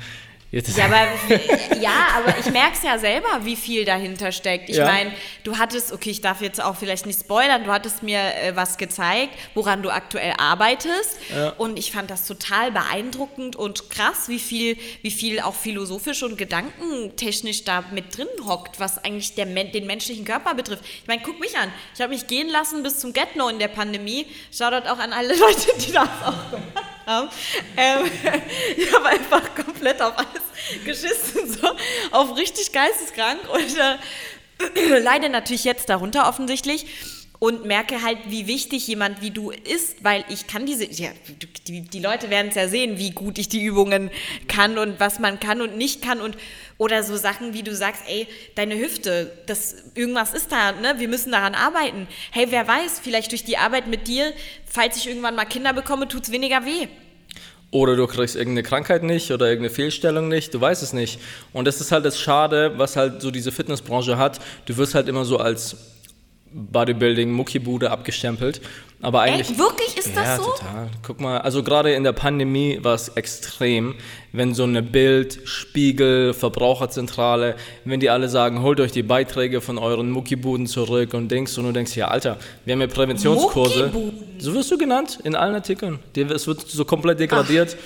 Jetzt Ja, aber, ja, aber ich merke es ja selber, wie viel dahinter steckt. Ich Ja. meine, du hattest, okay, ich darf jetzt auch vielleicht nicht spoilern, du hattest mir äh, was gezeigt, woran du aktuell arbeitest. Ja. Und ich fand das total beeindruckend und krass, wie viel, wie viel auch philosophisch und gedankentechnisch da mit drin hockt, was eigentlich der, den menschlichen Körper betrifft. Ich meine, guck mich an. Ich habe mich gehen lassen bis zum Get-No in der Pandemie. Shoutout auch an alle Leute, die das auch gemacht haben. Ähm, ich habe einfach komplett auf alles geschissen, so auf richtig geisteskrank und äh, leide natürlich jetzt darunter offensichtlich und merke halt, wie wichtig jemand wie du ist, weil ich kann diese, ja, die, die Leute werden es ja sehen, wie gut ich die Übungen kann und was man kann und nicht kann und oder so Sachen, wie du sagst, ey, deine Hüfte, das irgendwas ist da, ne? Wir müssen daran arbeiten. Hey, wer weiß, vielleicht durch die Arbeit mit dir, falls ich irgendwann mal Kinder bekomme, tut's weniger weh. Oder du kriegst irgendeine Krankheit nicht oder irgendeine Fehlstellung nicht, du weißt es nicht. Und das ist halt das Schade, was halt so diese Fitnessbranche hat. Du wirst halt immer so als Bodybuilding, Muckibude abgestempelt. Aber eigentlich. Ey, wirklich ist das ja, so? total. Guck mal, also gerade in der Pandemie war es extrem, wenn so eine Bild, Spiegel, Verbraucherzentrale, wenn die alle sagen, holt euch die Beiträge von euren Muckibuden zurück und denkst und du denkst, ja Alter, wir haben ja Präventionskurse. Muckibuden? So wirst du genannt in allen Artikeln. Es wird so komplett degradiert.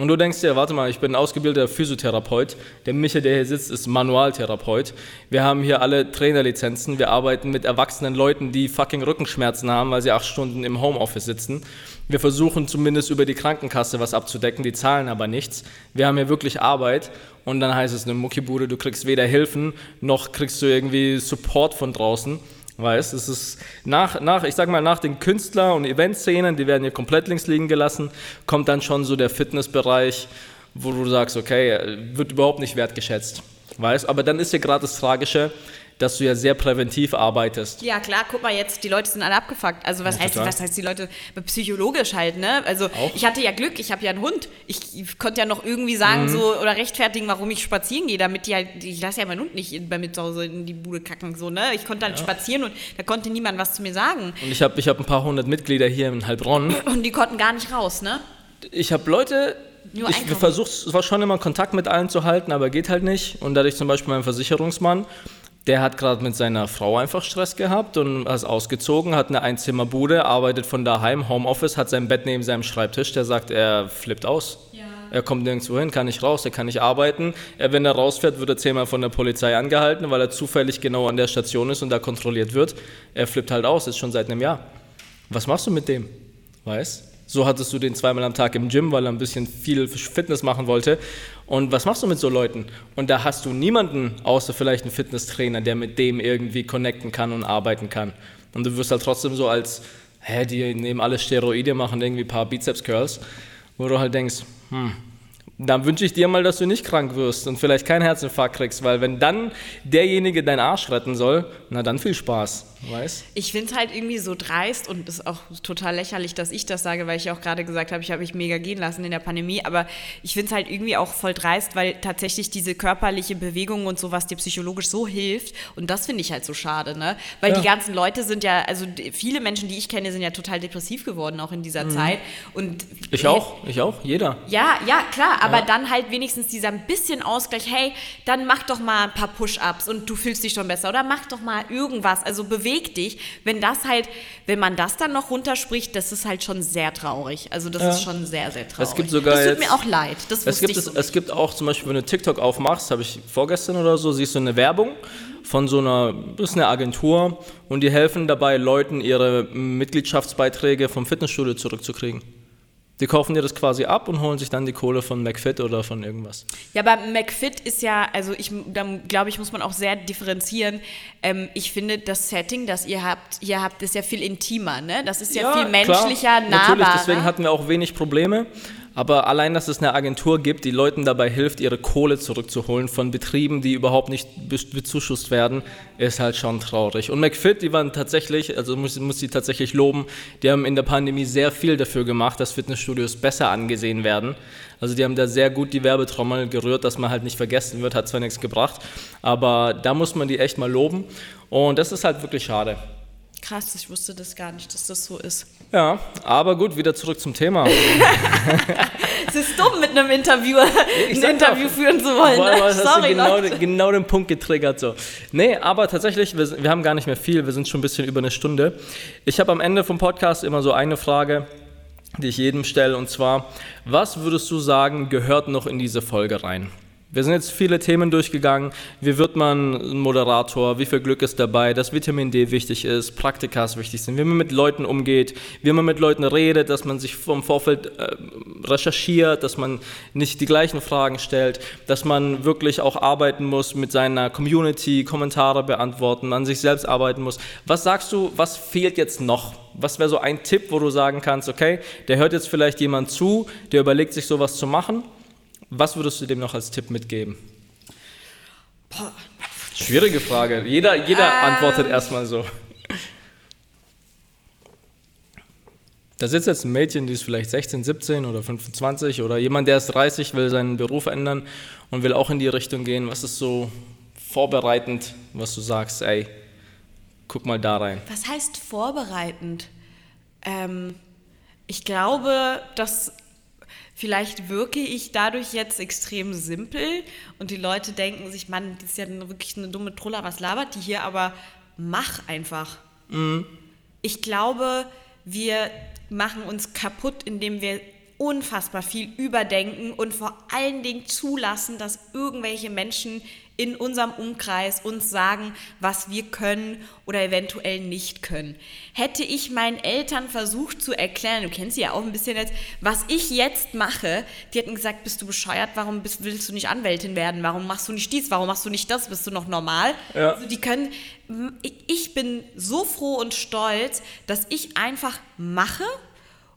Und du denkst dir, warte mal, ich bin ein ausgebildeter Physiotherapeut. Der Micha, der hier sitzt, ist Manualtherapeut. Wir haben hier alle Trainerlizenzen. Wir arbeiten mit erwachsenen Leuten, die fucking Rückenschmerzen haben, weil sie acht Stunden im Homeoffice sitzen. Wir versuchen zumindest über die Krankenkasse was abzudecken, die zahlen aber nichts. Wir haben hier wirklich Arbeit. Und dann heißt es eine Muckibude, du kriegst weder Hilfen, noch kriegst du irgendwie Support von draußen. Weißt, es ist nach, nach, ich sag mal, nach den Künstler- und Eventszenen, die werden hier komplett links liegen gelassen, kommt dann schon so der Fitnessbereich, wo du sagst, okay, äh, wird überhaupt nicht wertgeschätzt. Weißt, aber dann ist ja gerade das Tragische, dass du ja sehr präventiv arbeitest. Ja, klar, guck mal jetzt, die Leute sind alle abgefuckt. Also was Ja, heißt, total. was heißt die Leute psychologisch halt, ne? Also Auch. ich hatte ja Glück, ich habe ja einen Hund. Ich, ich konnte ja noch irgendwie sagen Mhm. so oder rechtfertigen, warum ich spazieren gehe, damit die halt, ich lasse ja meinen Hund nicht in- bei mir zu Hause in die Bude kacken, so, ne? Ich konnte dann spazieren und da konnte niemand was zu mir sagen. Und ich habe ich hab ein paar hundert Mitglieder hier in Heilbronn. Und die konnten gar nicht raus, ne? Ich habe Leute, Nur ich versuche zwar schon immer Kontakt mit allen zu halten, aber geht halt nicht. Und dadurch zum Beispiel mein Versicherungsmann, der hat gerade mit seiner Frau einfach Stress gehabt und ist ausgezogen, hat eine Einzimmerbude, arbeitet von daheim, Homeoffice, hat sein Bett neben seinem Schreibtisch. Der sagt, er flippt aus. Er kommt nirgendwo hin, kann nicht raus, er kann nicht arbeiten. Er, wenn er rausfährt, wird er zehnmal von der Polizei angehalten, weil er zufällig genau an der Station ist und da kontrolliert wird. Er flippt halt aus, ist schon seit einem Jahr. Was machst du mit dem? Weißt? So hattest du den zweimal am Tag im Gym, weil er ein bisschen viel Fitness machen wollte. Und was machst du mit so Leuten? Und da hast du niemanden, außer vielleicht einen Fitnesstrainer, der mit dem irgendwie connecten kann und arbeiten kann. Und du wirst halt trotzdem so als, hä, die nehmen alle Steroide, machen irgendwie ein paar Bizeps-Curls, wo du halt denkst, hm, dann wünsche ich dir mal, dass du nicht krank wirst und vielleicht keinen Herzinfarkt kriegst, weil wenn dann derjenige deinen Arsch retten soll, na dann viel Spaß, weißt? Ich finde es halt irgendwie so dreist und es ist auch total lächerlich, dass ich das sage, weil ich auch gerade gesagt habe, ich habe mich mega gehen lassen in der Pandemie. Aber ich finde es halt irgendwie auch voll dreist, weil tatsächlich diese körperliche Bewegung und sowas dir psychologisch so hilft. Und das finde ich halt so schade, ne? Weil Ja. die ganzen Leute sind ja, also viele Menschen, die ich kenne, sind ja total depressiv geworden, auch in dieser Zeit. Und Mhm. Ich auch, ich auch, jeder. ja, ja, klar, aber dann halt wenigstens dieser ein bisschen Ausgleich, hey, dann mach doch mal ein paar Push-Ups und du fühlst dich schon besser oder mach doch mal irgendwas, also beweg dich. Wenn das halt, wenn man das dann noch runterspricht, das ist halt schon sehr traurig. Also das ist schon sehr, sehr traurig. Es gibt sogar das tut jetzt- mir auch leid, das Es gibt, es, so es gibt auch zum Beispiel, wenn du TikTok aufmachst, habe ich vorgestern oder so, siehst du eine Werbung von so einer, das ist eine Agentur und die helfen dabei, Leuten ihre Mitgliedschaftsbeiträge vom Fitnessstudio zurückzukriegen. Die kaufen dir das quasi ab und holen sich dann die Kohle von McFit oder von irgendwas. Ja, aber McFit ist ja, also ich, glaube ich, muss man auch sehr differenzieren. Ähm, ich finde, das Setting, das ihr habt, hier habt, ist ja viel intimer, ne? Das ist ja, viel menschlicher, klar, nahbarer. Natürlich, deswegen hatten wir auch wenig Probleme. Aber allein, dass es eine Agentur gibt, die Leuten dabei hilft, ihre Kohle zurückzuholen von Betrieben, die überhaupt nicht be- bezuschusst werden, ist halt schon traurig. Und McFit, die waren tatsächlich, also muss, muss die tatsächlich loben, die haben in der Pandemie sehr viel dafür gemacht, dass Fitnessstudios besser angesehen werden. Also die haben da sehr gut die Werbetrommel gerührt, dass man halt nicht vergessen wird, hat zwar nichts gebracht, aber da muss man die echt mal loben. Und das ist halt wirklich schade. Krass, ich wusste das gar nicht, dass das so ist. Ja, aber gut, wieder zurück zum Thema. Es ist dumm, mit einem Interviewer ein Interview doch, führen zu wollen. Boah, Ne? Sorry, genau, den- genau den Punkt getriggert. So. Nee, aber tatsächlich, wir, wir haben gar nicht mehr viel, wir sind schon ein bisschen über eine Stunde. Ich habe am Ende vom Podcast immer so eine Frage, die ich jedem stelle, und zwar, was würdest du sagen, gehört noch in diese Folge rein? Wir sind jetzt viele Themen durchgegangen. Wie wird man ein Moderator? Wie viel Glück ist dabei? Dass Vitamin D wichtig ist, Praktikas wichtig sind, wie man mit Leuten umgeht, wie man mit Leuten redet, dass man sich vom Vorfeld äh, recherchiert, dass man nicht die gleichen Fragen stellt, dass man wirklich auch arbeiten muss mit seiner Community, Kommentare beantworten, an sich selbst arbeiten muss. Was sagst du, was fehlt jetzt noch? Was wäre so ein Tipp, wo du sagen kannst, okay, der hört jetzt vielleicht jemand zu, der überlegt sich sowas zu machen. Was würdest du dem noch als Tipp mitgeben? Schwierige Frage. Jeder, jeder antwortet erstmal so. Da sitzt jetzt ein Mädchen, die ist vielleicht 16, 17 oder 25 oder jemand, der ist 30, will seinen Beruf ändern und will auch in die Richtung gehen. Was ist so vorbereitend, was du sagst, ey, guck mal da rein. Was heißt vorbereitend? Ähm, ich glaube, dass vielleicht wirke ich dadurch jetzt extrem simpel und die Leute denken sich, Mann, das ist ja wirklich eine dumme Truller, was labert die hier, aber mach einfach. Ich glaube, wir machen uns kaputt, indem wir unfassbar viel überdenken und vor allen Dingen zulassen, dass irgendwelche Menschen in unserem Umkreis uns sagen, was wir können oder eventuell nicht können. Hätte ich meinen Eltern versucht zu erklären, du kennst sie ja auch ein bisschen jetzt, was ich jetzt mache, die hätten gesagt, bist du bescheuert, warum bist, willst du nicht Anwältin werden, warum machst du nicht dies, warum machst du nicht das, bist du noch normal? Ja. Also die können, ich bin so froh und stolz, dass ich einfach mache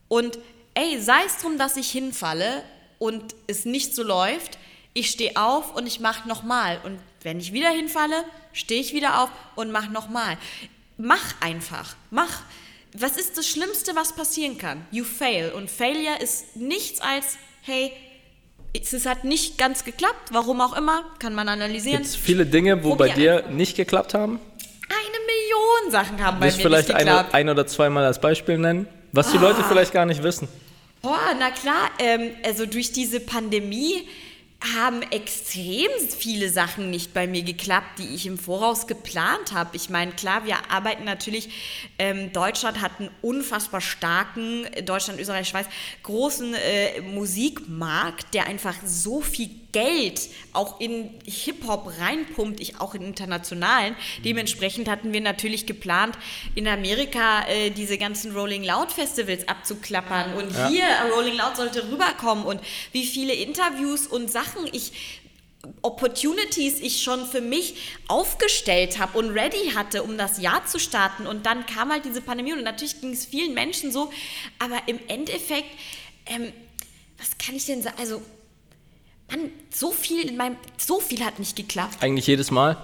und ey, sei es drum, dass ich hinfalle und es nicht so läuft, ich stehe auf und ich mache nochmal. Und wenn ich wieder hinfalle, stehe ich wieder auf und mache nochmal. Mach einfach. Mach. Was ist das Schlimmste, was passieren kann? You fail. Und Failure ist nichts als, hey, es hat nicht ganz geklappt, warum auch immer, kann man analysieren. Gibt es viele Dinge, wo bei Probier dir nicht geklappt haben? Eine Million Sachen haben bei Willst mir vielleicht nicht eine, geklappt. ein oder zweimal als Beispiel nennen? Was die Ah. Leute vielleicht gar nicht wissen. Boah, na klar, ähm, also durch diese Pandemie haben extrem viele Sachen nicht bei mir geklappt, die ich im Voraus geplant habe. Ich meine, klar, wir arbeiten natürlich, ähm, Deutschland hat einen unfassbar starken, äh, Deutschland, Österreich, Schweiz, großen äh, Musikmarkt, der einfach so viel Geld auch in Hip-Hop reinpumpt, ich auch in internationalen. Dementsprechend hatten wir natürlich geplant, in Amerika äh, diese ganzen Rolling Loud Festivals abzuklappern. Und hier, Rolling Loud sollte rüberkommen und wie viele Interviews und Sachen ich Opportunities ich schon für mich aufgestellt habe und ready hatte, um das Jahr zu starten. Und dann kam halt diese Pandemie und natürlich ging es vielen Menschen so. Aber im Endeffekt, ähm, was kann ich denn sagen? Also, Mann, so viel in meinem, so viel hat nicht geklappt. Eigentlich jedes Mal.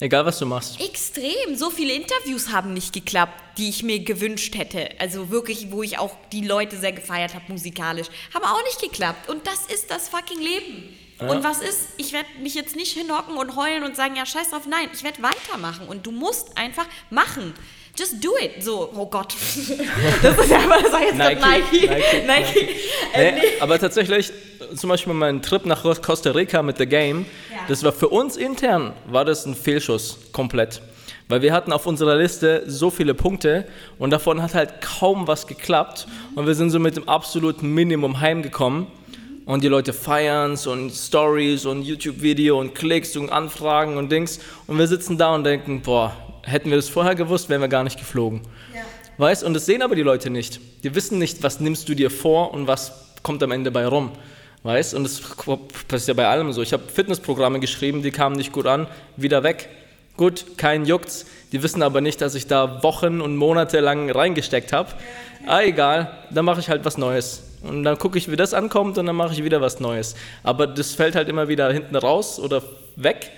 Egal, was du machst. Extrem. So viele Interviews haben nicht geklappt, die ich mir gewünscht hätte. Also wirklich, wo ich auch die Leute sehr gefeiert habe, musikalisch. Haben auch nicht geklappt. Und das ist das fucking Leben. Und was ist? Ich werde mich jetzt nicht hinhocken und heulen und sagen, ja, scheiß drauf. Nein, ich werde weitermachen. Und du musst einfach machen. Just do it. So, oh Gott. Das ist ja das war jetzt Nike. Nike, Nike. Nike, Nike. Nee, aber tatsächlich, zum Beispiel mein Trip nach Costa Rica mit The Game, Ja. das war für uns intern, war das ein Fehlschuss, komplett. Weil wir hatten auf unserer Liste so viele Punkte und davon hat halt kaum was geklappt und wir sind so mit dem absoluten Minimum heimgekommen und die Leute feiern's und Stories und YouTube-Video und Klicks und Anfragen und Dings und wir sitzen da und denken, boah, hätten wir das vorher gewusst, wären wir gar nicht geflogen. Weißt? Und das sehen aber die Leute nicht. Die wissen nicht, was nimmst du dir vor und was kommt am Ende bei rum. Weißt? Und das passiert ja bei allem so. Ich habe Fitnessprogramme geschrieben, die kamen nicht gut an, wieder weg. Gut, kein juckt's. Die wissen aber nicht, dass ich da Wochen und Monate lang reingesteckt habe. Ah, egal, dann mache ich halt was Neues. Und dann gucke ich, wie das ankommt und dann mache ich wieder was Neues. Aber das fällt halt immer wieder hinten raus oder weg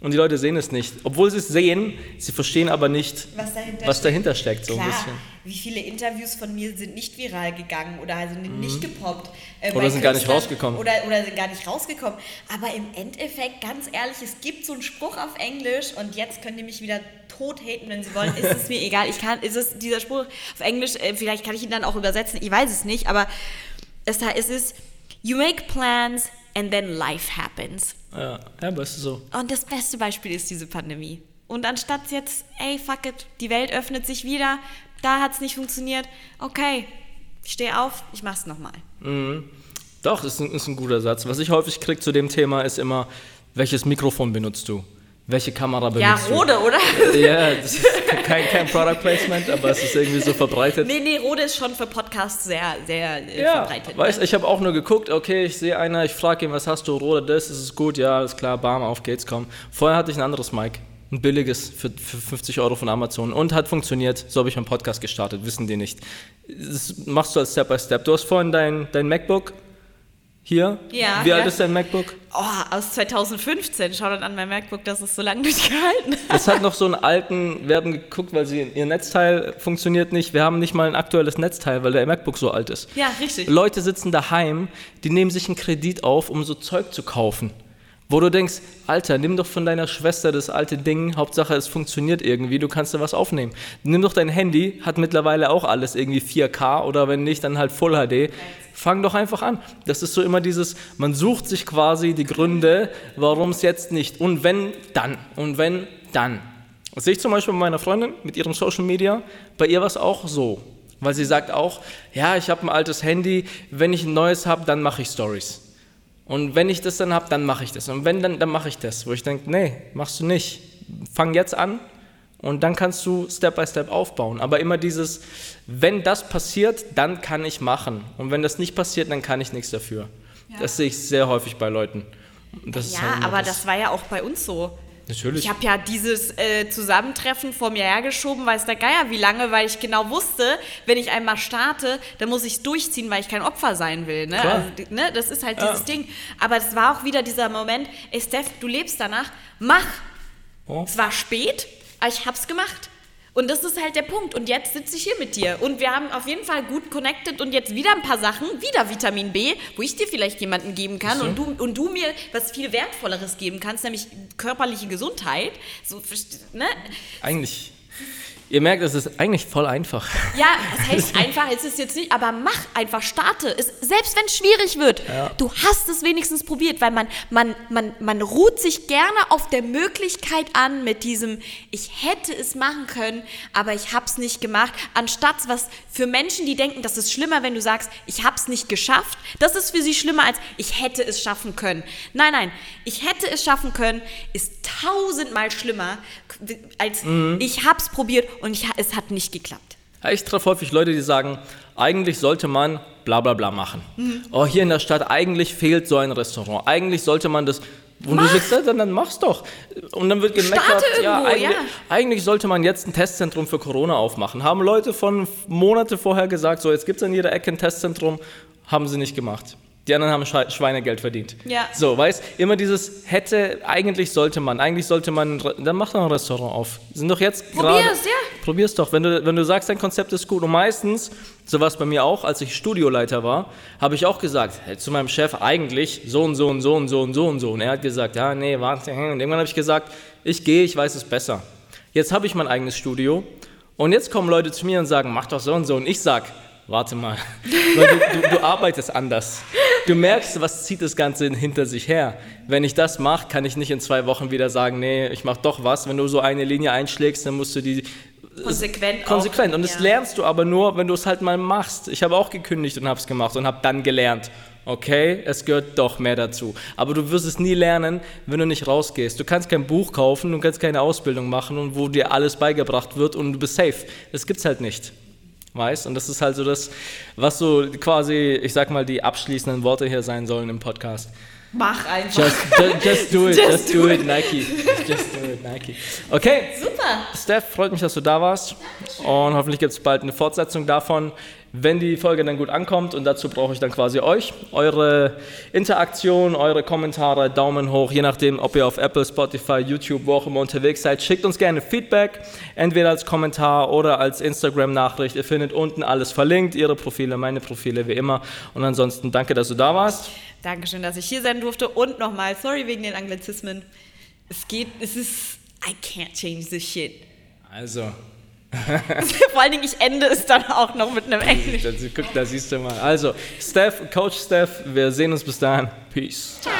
und die Leute sehen es nicht. Obwohl sie es sehen, sie verstehen aber nicht, Was dahinter was dahinter steckt. So ein Klar, bisschen. wie viele Interviews von mir sind nicht viral gegangen oder sind nicht gepoppt. äh, Mhm. Oder sind gar nicht rausgekommen. Oder, oder sind gar nicht rausgekommen. Aber im Endeffekt, ganz ehrlich, es gibt so einen Spruch auf Englisch und jetzt könnt ihr mich wieder tot haten, wenn sie wollen. Ist es mir egal. Ich kann, ist es dieser Spruch auf Englisch, äh, vielleicht kann ich ihn dann auch übersetzen, ich weiß es nicht, aber es, es ist, you make plans and then life happens. Ja, ja, aber es ist so. Und das beste Beispiel ist diese Pandemie. Und anstatt jetzt, ey, fuck it, die Welt öffnet sich wieder, da hat es nicht funktioniert, okay, ich stehe auf, ich mach's nochmal. Doch, ist ein, ist ein guter Satz. Was ich häufig kriege zu dem Thema ist immer, welches Mikrofon benutzt du? Welche Kamera Ja, benutzt du? Rode, oder? Ja, das ist kein, kein Product Placement, aber es ist irgendwie so verbreitet. nee, nee, Rode ist schon für Podcasts sehr, sehr äh, Ja, verbreitet. weißt, ne? ich habe auch nur geguckt, okay, ich sehe einer, ich frage ihn, was hast du, Rode, das, ist es gut, ja, alles klar, bam, auf geht's, komm. Vorher hatte ich ein anderes Mic, ein billiges für, für 50 Euro von Amazon und hat funktioniert, so habe ich meinen Podcast gestartet, wissen die nicht. Das machst du als Step by Step. Du hast vorhin dein, dein MacBook hier. Ja, Wie ja. alt ist dein MacBook? Oh, aus 2015. Schau dann an mein MacBook, das ist so lange durchgehalten. Es hat noch so einen alten, wir haben geguckt, weil sie, ihr Netzteil funktioniert nicht. Wir haben nicht mal ein aktuelles Netzteil, weil der MacBook so alt ist. Ja, richtig. Leute sitzen daheim, die nehmen sich einen Kredit auf, um so Zeug zu kaufen. Wo du denkst, Alter, nimm doch von deiner Schwester das alte Ding, Hauptsache es funktioniert irgendwie, du kannst da was aufnehmen. Nimm doch dein Handy, hat mittlerweile auch alles irgendwie 4K oder wenn nicht, dann halt Full HD. Fang doch einfach an. Das ist so immer dieses, man sucht sich quasi die Gründe, warum es jetzt nicht. Und wenn, dann. Und wenn, dann. Das sehe ich zum Beispiel bei meiner Freundin mit ihrem Social Media. Bei ihr war es auch so. Weil sie sagt auch, ja, ich habe ein altes Handy, wenn ich ein neues habe, dann mache ich Stories. Und wenn ich das dann habe, dann mache ich das. Und wenn, dann, dann mache ich das. Wo ich denke, nee, machst du nicht. Fang jetzt an und dann kannst du Step by Step aufbauen. Aber immer dieses, wenn das passiert, dann kann ich machen. Und wenn das nicht passiert, dann kann ich nichts dafür. Das sehe ich sehr häufig bei Leuten. Das Ja, halt aber was- das war ja auch bei uns so. Natürlich. Ich habe ja dieses äh, Zusammentreffen vor mir hergeschoben, weiß der Geier wie lange, weil ich genau wusste, wenn ich einmal starte, dann muss ich es durchziehen, weil ich kein Opfer sein will. Ne? Also, ne? Das ist halt dieses Ding. Aber es war auch wieder dieser Moment, ey Steph, du lebst danach, mach. Oh. Es war spät, aber ich hab's gemacht. Und das ist halt der Punkt. Und jetzt sitze ich hier mit dir. Und wir haben auf jeden Fall gut connected und jetzt wieder ein paar Sachen, wieder Vitamin B, wo ich dir vielleicht jemanden geben kann und du, und du mir was viel Wertvolleres geben kannst, nämlich körperliche Gesundheit. So, ne? Eigentlich, ihr merkt, es ist eigentlich voll einfach. Ja, es heißt einfach, es ist jetzt nicht, aber mach einfach, starte. Es, selbst wenn es schwierig wird, du hast es wenigstens probiert, weil man, man, man, man ruht sich gerne auf der Möglichkeit an mit diesem, ich hätte es machen können, aber ich habe es nicht gemacht, anstatt was für Menschen, die denken, das ist schlimmer, wenn du sagst, ich habe es nicht geschafft, das ist für sie schlimmer als, ich hätte es schaffen können. Nein, nein, ich hätte es schaffen können, ist tausendmal schlimmer, als ich habe es probiert und ich, es hat nicht geklappt. Ich treffe häufig Leute, die sagen, eigentlich sollte man bla bla bla machen. Mhm. Oh, hier in der Stadt, eigentlich fehlt so ein Restaurant. Eigentlich sollte man das. Und du sagst, ja, dann, dann mach's doch. Und dann wird gemeckert, Starte ja, ja. eigentlich sollte man jetzt ein Testzentrum für Corona aufmachen. Haben Leute von Monate vorher gesagt, so jetzt gibt es an jeder Ecke ein Testzentrum, haben sie nicht gemacht. Die anderen haben Schwe- Schweinegeld verdient. Ja. So, weißt, immer dieses hätte, eigentlich sollte man, eigentlich sollte man, dann mach doch ein Restaurant auf. Sind doch jetzt gerade. Probier's, ja. Probier's doch. Wenn du, wenn du sagst, dein Konzept ist gut. Und meistens, so war es bei mir auch, als ich Studioleiter war, habe ich auch gesagt, hey, zu meinem Chef eigentlich so und so und so und so und so und so. Und er hat gesagt, ja, nee, warte. Und irgendwann habe ich gesagt, ich gehe, ich weiß es besser. Jetzt habe ich mein eigenes Studio. Und jetzt kommen Leute zu mir und sagen, mach doch so und so. Und ich sag, warte mal, du, du, du arbeitest anders. Du merkst, was zieht das Ganze hinter sich her. Wenn ich das mache, kann ich nicht in zwei Wochen wieder sagen, nee, ich mache doch was. Wenn du so eine Linie einschlägst, dann musst du die Konsequent. konsequent. auch, Und das ja. lernst du aber nur, wenn du es halt mal machst. Ich habe auch gekündigt und habe es gemacht und habe dann gelernt. Okay, es gehört doch mehr dazu. Aber du wirst es nie lernen, wenn du nicht rausgehst. Du kannst kein Buch kaufen, du kannst keine Ausbildung machen und wo dir alles beigebracht wird und du bist safe. Das gibt's halt nicht. Weißt? Und das ist halt so das, was so quasi, ich sag mal, die abschließenden Worte hier sein sollen im Podcast. Mach einfach. Just, just, just do it, Just just, do do it, Nike. Just do it, Nike. Okay. Super. Steph, freut mich, dass du da warst. Und hoffentlich gibt es bald eine Fortsetzung davon, wenn die Folge dann gut ankommt. Und dazu brauche ich dann quasi euch, eure Interaktion, eure Kommentare, Daumen hoch, je nachdem, ob ihr auf Apple, Spotify, YouTube, wo auch immer unterwegs seid. Schickt uns gerne Feedback, entweder als Kommentar oder als Instagram-Nachricht. Ihr findet unten alles verlinkt, ihre Profile, meine Profile, wie immer. Und ansonsten danke, dass du da warst. Dankeschön, dass ich hier sein durfte. Und nochmal, sorry wegen den Anglizismen. Es geht, es ist, I can't change this shit. Also, Vor allen Dingen, ich ende es dann auch noch mit einem Englisch. da, guck, da siehst du mal. Also, Steph, Coach Steph, wir sehen uns bis dahin. Peace. Ciao.